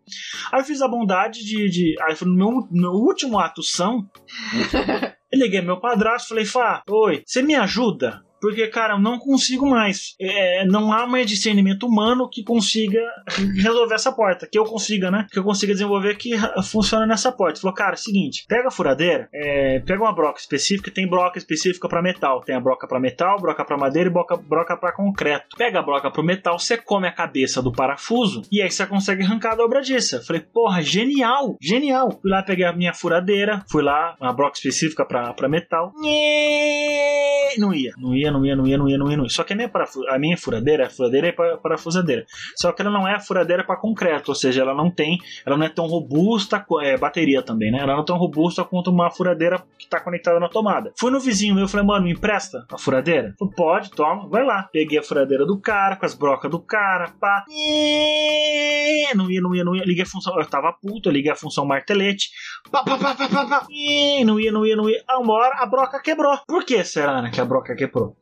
Aí eu fiz a bondade de. de aí foi no meu, no último ato são. eu liguei meu padrasto falei, Fá, oi, você me ajuda? Porque, cara, eu não consigo mais. É, não há mais discernimento humano que consiga resolver essa porta. Que eu consiga, né? Que eu consiga desenvolver que funciona nessa porta. Falou, cara, é seguinte: pega a furadeira, é, pega uma broca específica, tem broca específica pra metal. Tem a broca pra metal, broca pra madeira e broca, broca pra concreto. Pega a broca pro metal, você come a cabeça do parafuso e aí você consegue arrancar a dobradiça. Falei, porra, genial, genial. Fui lá, peguei a minha furadeira, fui lá, uma broca específica pra metal. Não ia, não ia, não ia, não ia, não ia, não ia, não ia. Só que a minha, a minha furadeira, a furadeira é para- parafusadeira. Só que ela não é a furadeira para concreto, ou seja, ela não tem, ela não é tão robusta, é bateria também, né? Ela não é tão robusta quanto uma furadeira que tá conectada na tomada. Fui no vizinho meu, falei, mano, me empresta a furadeira? Falei, pode, toma, vai lá. Peguei a furadeira do cara, com as brocas do cara, pá. Não ia, não ia, não ia. Liguei a função, eu tava puto, eu liguei a função martelete. Pá, pá, pá, pá, pá, pá. Não ia, não ia, não ia. A uma hora a broca quebrou. Por que será, né, que a broca quebrou?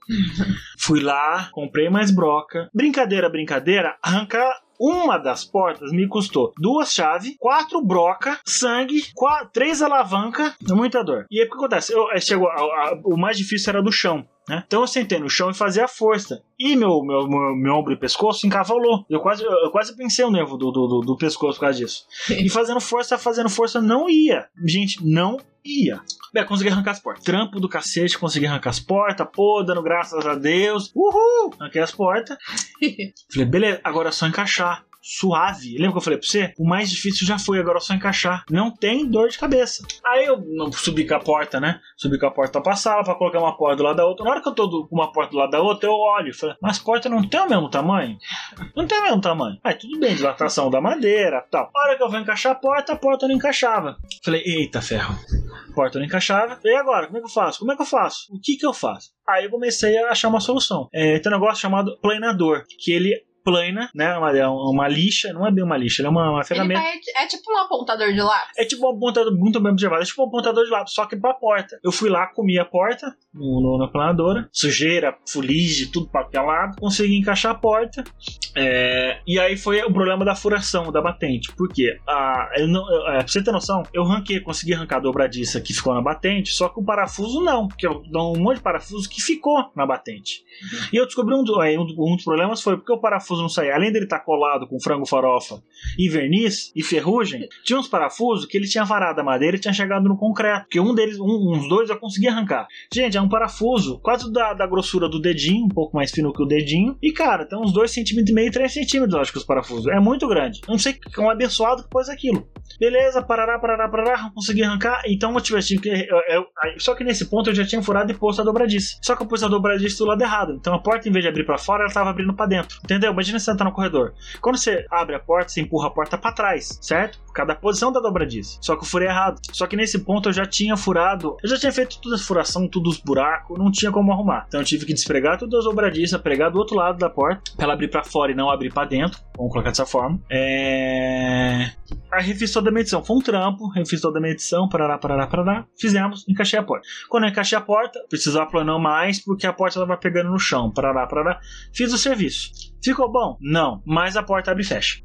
Fui lá, comprei mais broca. Brincadeira, brincadeira, arrancar uma das portas me custou duas chaves, quatro broca, sangue, quatro, três alavancas, muita dor. E aí o que acontece? Eu, chegou, a- a- o mais difícil era do chão. Né? Então eu sentei no chão e fazia a força. E meu, meu, meu, meu ombro e pescoço encavalou. Eu quase, eu, quase pensei o nervo do, do, do, do pescoço por causa disso. E fazendo força, fazendo força, não ia. Gente, não ia. Bem, consegui arrancar as portas. Trampo do cacete, consegui arrancar as portas. Pô, dando graças a Deus. Uhul! Arranquei as portas. Falei, beleza, agora é só encaixar. Suave. Lembra que eu falei pra você? O mais difícil já foi, agora é só encaixar. Não tem dor de cabeça. Aí eu subi com a porta, né? Subi com a porta pra sala, pra colocar uma porta do lado da outra. Na hora que eu tô com uma porta do lado da outra, eu olho. e Falei, mas as portas não tem o mesmo tamanho? Não tem o mesmo tamanho. Aí tudo bem, dilatação da madeira tal. Na hora que eu vou encaixar a porta, a porta não encaixava. Falei, eita ferro. Porta não encaixava. E agora? Como é que eu faço? Como é que eu faço? O que que eu faço? Aí eu comecei a achar uma solução. É, tem um negócio chamado planador, que ele plana, né? Uma, é uma lixa, não é bem uma lixa, é uma, uma ferramenta. vai- é tipo um apontador de lápis. É tipo um apontador, muito bem observado, é tipo um apontador de lápis, só que pra porta. Eu fui lá, comi a porta no, no- na planadora, sujeira, fuligem, tudo pra aquele lado, consegui encaixar a porta. é, e aí foi o problema da furação da batente. Por quê? Ah, eu não, eu- é, pra você ter noção, eu ranquei, consegui arrancar a dobradiça que ficou na batente, só que o parafuso não, porque eu dou um monte de parafuso que ficou na batente. E eu descobri um, do- aí um, um dos problemas foi porque o parafuso parafuso não saía. Além dele estar colado com frango farofa e verniz e ferrugem, tinha uns parafusos que ele tinha varado a madeira e tinha chegado no concreto. Porque um deles, um, uns dois eu consegui arrancar. Gente, é um parafuso quase da, da grossura do dedinho, um pouco mais fino que o dedinho. E, cara, tem uns 2,5 cm e meio, 3 centímetros, acho que os parafusos. É muito grande. Não sei que é um abençoado que pôs aquilo. Beleza, parará, parará, parará, consegui arrancar. Então eu tive que. Eu, eu, só que nesse ponto eu já tinha furado e posto a dobradiça. Só que eu pus a dobradiça do lado errado. Então a porta, em vez de abrir para fora, ela tava abrindo para dentro. Entendeu? Imagina você tá no corredor. Quando você abre a porta, você empurra a porta para trás, certo? Cada posição da dobradiça. Só que eu furei errado. Só que nesse ponto eu já tinha furado. Eu já tinha feito toda a furação, todos os buracos. Não tinha como arrumar. Então eu tive que despregar todas as dobradiças, pregar do outro lado da porta. Pra ela abrir para fora e não abrir para dentro. Vamos colocar dessa forma. É. Aí refiz toda a medição. Foi um trampo, refiz toda a medição, parará, parará, parará. Fizemos, encaixei a porta. Quando eu encaixei a porta, precisava planar mais porque a porta estava pegando no chão, parará, parará. Fiz o serviço. Ficou bom? Não, mas a porta abre e fecha.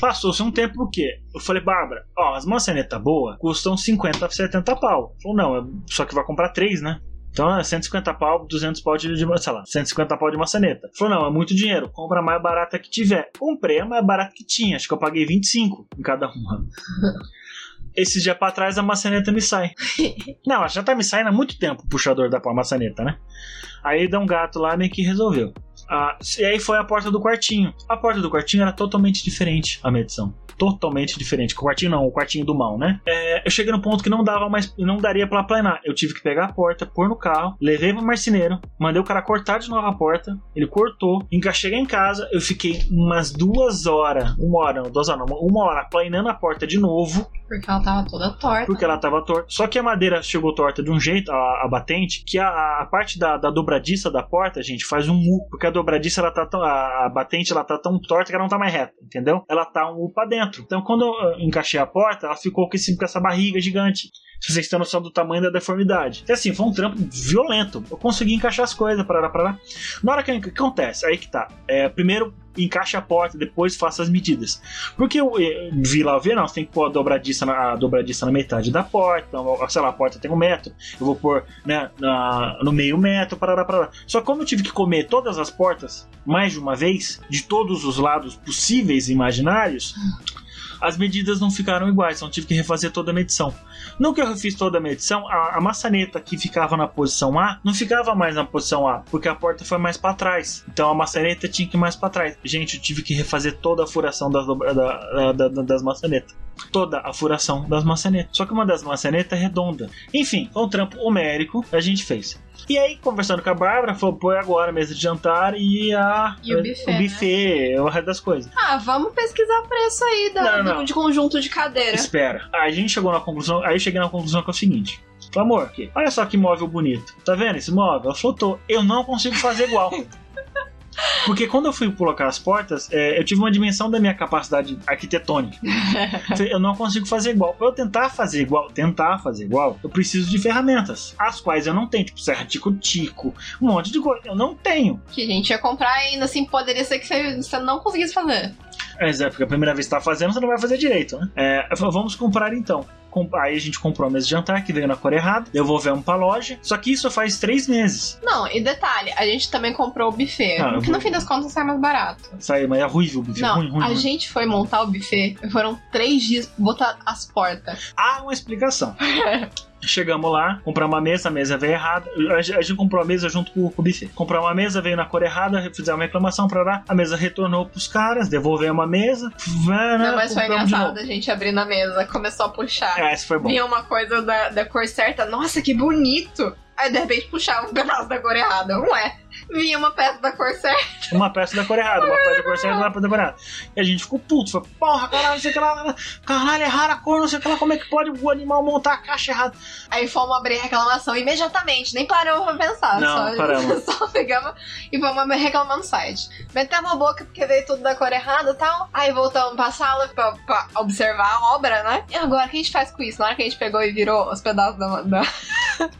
Passou-se um tempo, por quê? Eu falei, Bárbara, ó, as maçanetas boas custam 50, 70 pau. Falou, não, só que vai comprar três, né? Então é 150 pau, 200 pau de, de sei lá, 150 pau de maçaneta. Falou, não, é muito dinheiro, compra a mais barata que tiver. Comprei a mais barata que tinha, acho que eu paguei 25 em cada uma. Esses dias pra trás a maçaneta me sai. não, ela já tá me saindo há muito tempo o puxador da maçaneta, né? Aí dá um gato lá meio que resolveu. Ah, e aí foi a porta do quartinho. A porta do quartinho era totalmente diferente a medição totalmente diferente. O quartinho não, o quartinho do mal, né? É, eu cheguei no ponto que não dava mais, não daria para planar. Eu tive que pegar a porta, pôr no carro, levei pro marceneiro, mandei o cara cortar de novo a porta. Ele cortou. Cheguei em casa, eu fiquei umas duas horas, uma hora, não, duas horas, não, uma hora planando a porta de novo. Porque ela tava toda torta. Porque ela tava torta. Só que a madeira chegou torta de um jeito, a, a batente, que a, a parte da, da, dobradiça da porta, gente, faz um U. Porque a dobradiça, ela tá tão, a, a batente, ela tá tão torta que ela não tá mais reta, entendeu? Ela tá um U pra dentro. Então, quando eu encaixei a porta, ela ficou com, esse, com essa barriga gigante. Se vocês têm noção do tamanho da deformidade. E assim, foi um trampo violento. Eu consegui encaixar as coisas, para para Na hora que, que acontece, aí que tá. É, primeiro encaixe a porta, depois faça as medidas. Porque eu, eu vi lá, ver, não, você tem que pôr a dobradiça na, a dobradiça na metade da porta, então, sei lá, a porta tem um metro, eu vou pôr né, na, no meio metro, para para Só que como eu tive que comer todas as portas mais de uma vez, de todos os lados possíveis e imaginários, as medidas não ficaram iguais, então tive que refazer toda a medição. No que eu refiz toda a medição, a, a, maçaneta que ficava na posição A não ficava mais na posição A, porque a porta foi mais para trás. Então a maçaneta tinha que ir mais para trás. Gente, eu tive que refazer toda a furação das, da, da, da, das maçanetas. Toda a furação das maçanetas. Só que uma das maçanetas é redonda. Enfim, foi um trampo homérico que a gente fez. E aí, conversando com a Bárbara, falou: põe agora a mesa de jantar e a. E o buffet. O buffet, né? o resto das coisas. Ah, vamos pesquisar preço aí da, não, não. de conjunto de cadeira. Espera. Aí a gente chegou na conclusão. Aí eu cheguei na conclusão que é o seguinte. Amor, olha só que móvel bonito. Tá vendo esse móvel? Ela Eu não consigo fazer igual. Porque quando eu fui colocar as portas, é, eu tive uma dimensão da minha capacidade arquitetônica. eu não consigo fazer igual. Pra eu tentar fazer igual, tentar fazer igual, eu preciso de ferramentas, as quais eu não tenho, tipo serra tico-tico, um monte de coisa. Eu não tenho. Que a gente ia comprar ainda assim, poderia ser que você não conseguisse fazer. É, porque a primeira vez que tá fazendo, você não vai fazer direito, né? É, vamos comprar então. Aí a gente comprou a mesa de jantar que veio na cor errada. Devolvemos pra loja. Só que isso faz três meses. Não, e detalhe, a gente também comprou o buffet. Ah, que no fim das contas sai mais barato. Sai, mas é ruim o buffet. Não, ruim, ruim, a ruim. gente foi montar o buffet. Foram três dias botar as portas. Há uma explicação. Chegamos lá, compramos uma mesa, a mesa veio errada. A gente comprou a mesa junto com, o buffet. Compramos uma mesa, veio na cor errada, fizemos uma reclamação pra lá. A mesa retornou pros caras, devolvemos a mesa. Não, mas foi engraçado a gente abrindo a mesa, começou a puxar. É, isso foi bom. Vinha uma coisa da, da cor certa. Nossa, que bonito! Aí de repente puxava um pedaço da cor errada. Não é vinha uma peça da cor certa. Uma peça da cor errada, uma peça da cor certa e uma peça da cor errada. E a gente ficou puto, foi, porra, caralho, não sei o que lá, caralho, erraram a cor, não sei o que lá, como é que pode o animal montar a caixa errada? Aí fomos abrir a reclamação imediatamente, nem paramos pra pensar, não, só, paramos. só pegamos e fomos reclamar no site. Metemos a boca porque veio tudo da cor errada e tal, aí voltamos pra sala pra, pra, observar a obra, né? E agora, o que a gente faz com isso? Na hora que a gente pegou e virou os pedaços da, da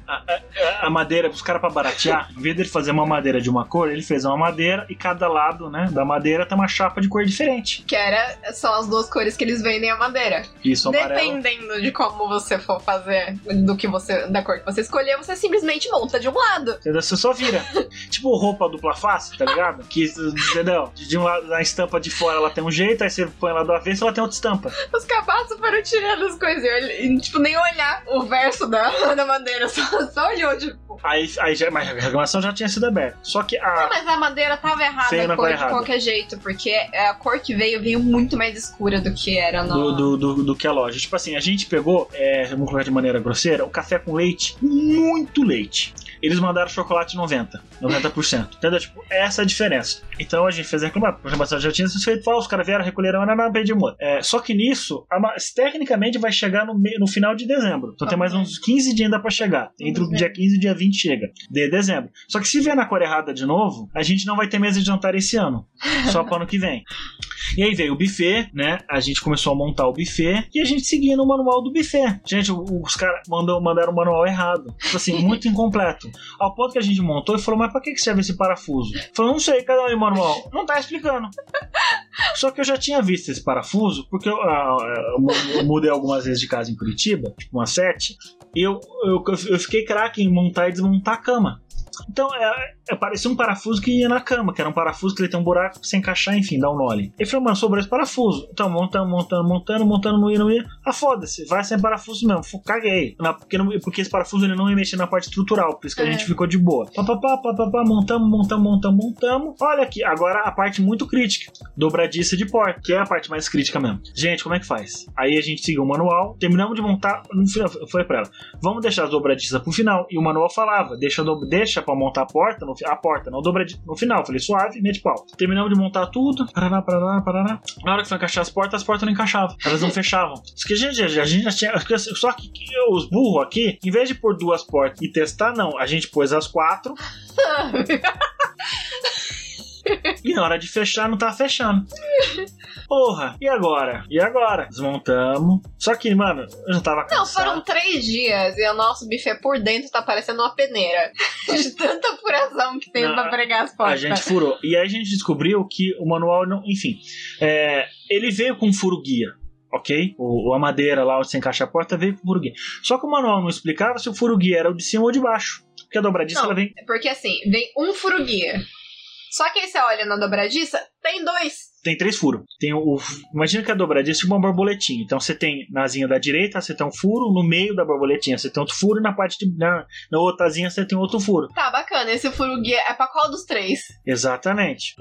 a, a- a madeira, os caras pra baratear, em vez dele fazer uma madeira de uma cor, ele fez uma madeira e cada lado, né, da madeira tem uma chapa de cor diferente. Que era, são as duas cores que eles vendem a madeira. Isso, amarelo. Dependendo de como você for fazer, do que você, da cor que você escolher, você simplesmente monta de um lado. Entendeu? Você só vira. tipo roupa dupla face, tá ligado? Que, entendeu? De um lado, a estampa de fora ela tem um jeito, aí você põe lá do avesso ela tem outra estampa. Os cabaços foram tirando as coisas. E, tipo, nem olhar o verso da, da madeira, só, só olhou, tipo. Aí, aí já, mas a reclamação já tinha sido aberta. Só que a. mas a madeira tava errada Feio a não cor de errado. qualquer jeito, porque a cor que veio veio muito mais escura do que era no. Do, do, do, do que a loja. Tipo assim, a gente pegou, é, vamos colocar de maneira grosseira, o café com leite, muito leite. Eles mandaram chocolate 90, 90%. Entendeu? Tipo, essa é a diferença. Então a gente fez a reclamação. A reclamação já tinha sido feita, os caras vieram, recolheram, não, não, perdi muito. É, só que nisso, a tecnicamente vai chegar no, no final de dezembro. Então tem mais uns 15 dias ainda pra chegar. Entre o dia 15 e o dia 20 chega. De dezembro. Só que se vier na cor errada de novo, a gente não vai ter mesa de jantar esse ano. Só pro ano que vem. E aí veio o buffet, né? A gente começou a montar o buffet e a gente seguia no manual do buffet. Gente, os caras mandaram o manual errado. Tipo assim, muito incompleto. Ao ponto que a gente montou e falou, mas pra que serve esse parafuso? Falou, não sei, cadê o manual? Não tá explicando. Só que eu já tinha visto esse parafuso, porque eu, ah, eu mudei algumas vezes de casa em Curitiba, tipo umas sete, e eu, eu, eu fiquei craque em montar e desmontar a cama. Então, é, é, parecia um parafuso que ia na cama, que era um parafuso que ele tem um buraco pra você encaixar, enfim, dá um ali. Ele falou, mano, sobrou esse parafuso. Então, montando, montando, montando, montando, não ia, não ia. Ah, foda-se, vai sem parafuso mesmo. Caguei. Na- porque, não- porque esse parafuso ele não ia mexer na parte estrutural, por isso que a É. gente ficou de boa. Pá, pá, pá, pá, pá, pá, montamos, montamos, montamos, montamos. Olha aqui, agora a parte muito crítica. Dobradiça de porta, que é a parte mais crítica mesmo. Gente, como é que faz? Aí a gente seguiu o manual, terminamos de montar, no final, eu falei pra ela, vamos deixar as dobradiças pro final. E o manual falava, deixa, do- deixa pra montar a porta, no, a porta, não dobradiça no final. Falei, suave, mete pau. Terminamos de montar tudo, parará, parará, parará. Na hora que foi encaixar as portas, as portas não encaixavam. Elas não fechavam. Isso que gente, a gente já tinha. Só que, que os burros aqui, em vez de pôr duas portas e testar, não. A gente pôs as quatro e na hora de fechar, não tava fechando. Porra, e agora? E agora? Desmontamos. Só que, mano, eu já tava Não, cansado. foram três dias e o nosso buffet por dentro tá parecendo uma peneira. De tanta furação que tem Não, pra pregar as A portas. gente furou. E aí a gente descobriu que o manual não. Enfim, é, ele veio com furo guia. Ok? O, a madeira lá onde você encaixa a porta veio com furo guia. Só que o manual não explicava se o furo guia era o de cima ou de baixo. Porque a dobradiça Não. ela vem. Porque assim, vem um furo guia. Só que aí você olha na dobradiça, tem dois. Tem três furos. Tem o, o- imagina que a dobradiça é uma borboletinha. Então você tem na asinha da direita, você tem um furo, no meio da borboletinha você tem outro furo, e na parte de. Na, na outra asinha você tem outro furo. Tá, bacana. Esse furo guia é pra qual dos três? Exatamente.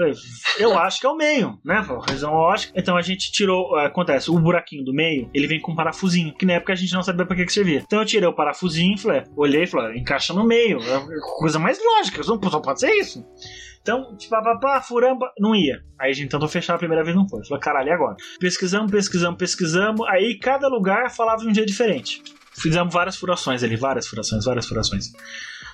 Eu acho que é o meio, né? Por razão lógica. Então a gente tirou. ah, Acontece, o buraquinho do meio, ele vem com um parafusinho, que na época a gente não sabia pra que, que servia. Então eu tirei o parafusinho e falei, olhei e falei, encaixa no meio. É coisa mais lógica, só pode ser isso. Então, tipo, pá, pá, pá, furamba, não ia. Aí a gente tentou fechar a primeira vez, não foi. Falei, caralho, e agora? Pesquisamos, pesquisamos, pesquisamos. Aí cada lugar falava de um jeito diferente. Fizemos várias furações ali, várias furações, várias furações.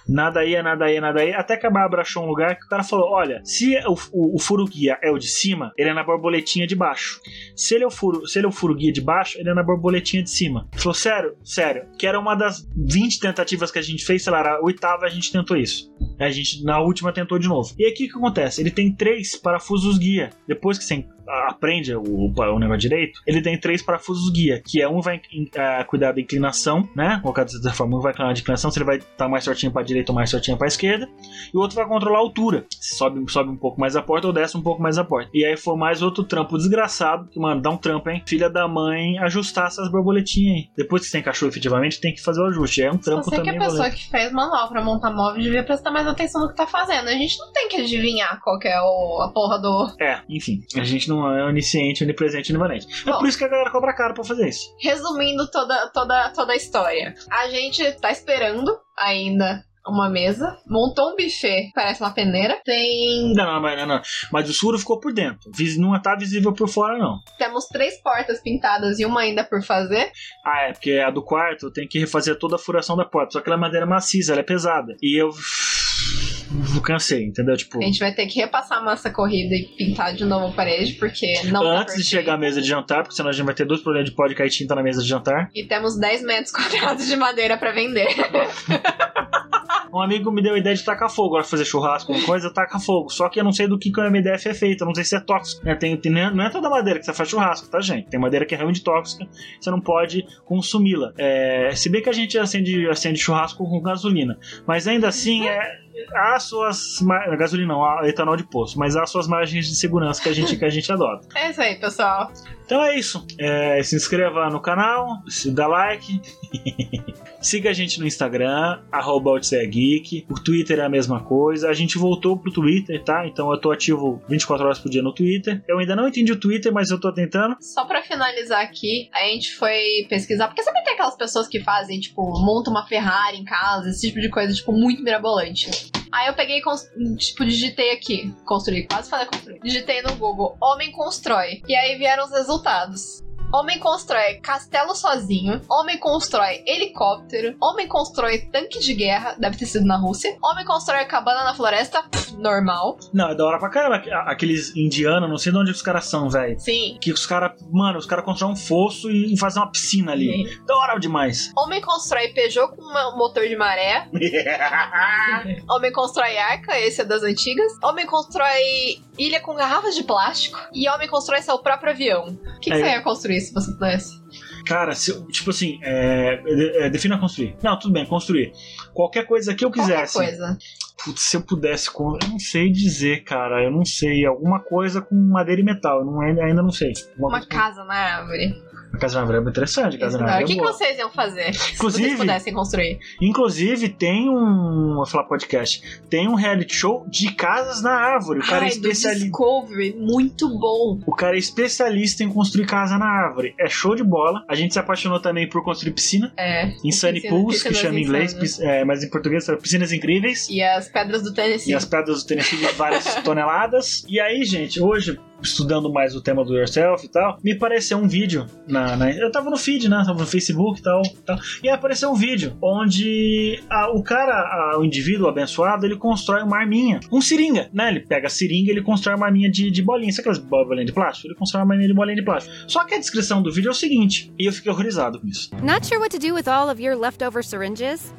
Nada ia, nada ia, nada ia. Até que a Bárbara achou um lugar que o cara falou: olha, se o, o, o furo guia é o de cima, ele é na borboletinha de baixo. Se ele é o furo, se ele é o furo guia de baixo, ele é na borboletinha de cima. Ele falou: sério, sério, que era uma das 20 tentativas que a gente fez, sei lá, a oitava a gente tentou isso. A gente, na última, tentou de novo. E aí o que, que acontece? Ele tem três parafusos guia. Depois que você aprende o, o negócio direito, ele tem três parafusos guia, que é um vai eh, cuidar da inclinação, né? Colocar dessa forma, um vai cuidar da inclinação, se ele vai estar mais certinho para direita ou mais certinho para esquerda, e o outro vai controlar a altura. Se sobe, sobe um pouco mais a porta ou desce um pouco mais a porta. E aí foi mais outro trampo desgraçado, que, mano, dá um trampo, hein? Filha da mãe, ajustar essas borboletinhas aí. Depois que você encaixou efetivamente, tem que fazer o ajuste. É um trampo Só sei que também. a pessoa que fez manual pra montar móvel devia prestar mais atenção no que tá fazendo. A gente não tem que adivinhar qual que é o, a porra do. É, enfim, a gente não é onisciente, onipresente, onivalente. É Bom. por isso que a galera cobra caro pra fazer isso. Resumindo toda, toda, toda a história. A gente tá esperando ainda uma mesa, montou um buffet, parece uma peneira. Tem. Não, não, mas, não, não. mas o suro ficou por dentro. Não tá visível por fora, não. Temos três portas pintadas e uma ainda por fazer. Ah, é, porque a do quarto tem que refazer toda a furação da porta. Só que ela é madeira maciça, ela é pesada. E eu. Cansei, entendeu? Tipo, A gente vai ter que repassar a massa corrida e pintar de novo a parede, porque não tá antes de chegar à mesa de jantar, porque senão a gente vai ter dois problemas de pó de cair tinta na mesa de jantar. E temos 10 metros quadrados de madeira pra vender. Um amigo me deu a ideia de tacar fogo, agora fazer churrasco, uma coisa, taca fogo. Só que eu não sei do que, que o MDF é feito, eu não sei se é tóxico. né? Tem, tem- não é toda madeira que você faz churrasco, tá, gente? Tem madeira que é realmente tóxica, você não pode consumi-la. É, se bem que a gente acende, acende churrasco com gasolina, mas ainda assim é. Há suas. ma- Gasolina não, há etanol de poço, mas há suas margens de segurança que a gente, que a gente adota. É isso aí, pessoal. Então é isso. É, se inscreva no canal, se dá like. Siga a gente no Instagram, arroba Geek. O Twitter é a mesma coisa. A gente voltou pro Twitter, tá? Então eu tô ativo 24 horas por dia no Twitter. Eu ainda não entendi o Twitter, mas eu tô tentando. Só pra finalizar aqui, a gente foi pesquisar, porque sempre tem aquelas pessoas que fazem, tipo, montam uma Ferrari em casa, esse tipo de coisa, tipo, muito mirabolante. Aí eu peguei e, tipo, digitei aqui, construir, quase falei construir. Digitei no Google, homem constrói. E aí vieram os resultados. Homem constrói castelo sozinho. Homem constrói helicóptero. Homem constrói tanque de guerra. Deve ter sido na Rússia. Homem constrói cabana na floresta. pff, Normal. Não, é da hora pra caramba. Aqueles indianos, não sei de onde os caras são, velho. Sim. Que os caras, mano, os caras constroem um fosso e fazem uma piscina ali. Da hora demais. Homem constrói Peugeot com um motor de maré. Homem constrói arca, esse é das antigas. Homem constrói ilha com garrafas de plástico. E homem constrói seu próprio avião. O que, que É. você ia construir se você pudesse? Cara, se tipo assim, é, é, defina construir. Não, tudo bem, construir. Qualquer coisa que eu Qualquer quisesse. coisa. Putz, se eu pudesse, eu não sei dizer, cara, eu não sei. Alguma coisa com madeira e metal, eu não, ainda, não sei. Alguma Uma coisa com- casa na árvore. A casa na árvore é interessante, a casa O que, é que vocês iam fazer se Inclusive- vocês pudessem construir? Inclusive, tem um. Vou falar podcast. Tem um reality show de casas na árvore. O cara, é Ai, do especialista, Discovery, muito bom. o cara é especialista em construir casa na árvore. É show de bola. A gente se apaixonou também por construir piscina. É. Insane Piscina- Pools, que chama em inglês, é, mas em português são piscinas incríveis. E as pedras do Tennessee. E as pedras do Tennessee de várias toneladas. E aí, gente, hoje, estudando mais o tema do Yourself e tal, me apareceu um vídeo na, na- eu tava no feed, né? Tava no Facebook e tal, tal. E apareceu um vídeo onde a- o cara, a- o indivíduo abençoado, ele constrói uma arminha. Um seringa, né? Ele pega a seringa e ele constrói uma arminha de, de bolinha. Sabe aquelas bolinhas de plástico? Ele constrói uma arminha de bolinha de plástico. Só que a descrição do vídeo é o seguinte, e eu fiquei horrorizado com isso. Not sure what to do with all of your leftover syringes?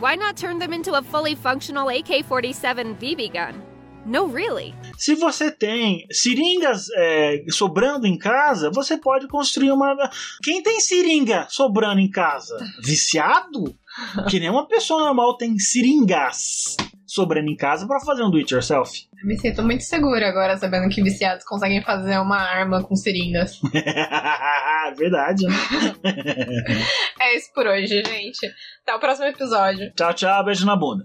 Why not turn them into a fully functional AK 47 BB gun? No, really. Se você tem seringas é, sobrando em casa, você pode construir uma. Quem tem seringa sobrando em casa? Viciado? Que nem uma pessoa normal tem seringas sobrando em casa para fazer um do it yourself. Eu me sinto muito segura agora sabendo que viciados conseguem fazer uma arma com seringas. Verdade, né? é isso por hoje, gente. Até o próximo episódio. Tchau, tchau, beijo na bunda.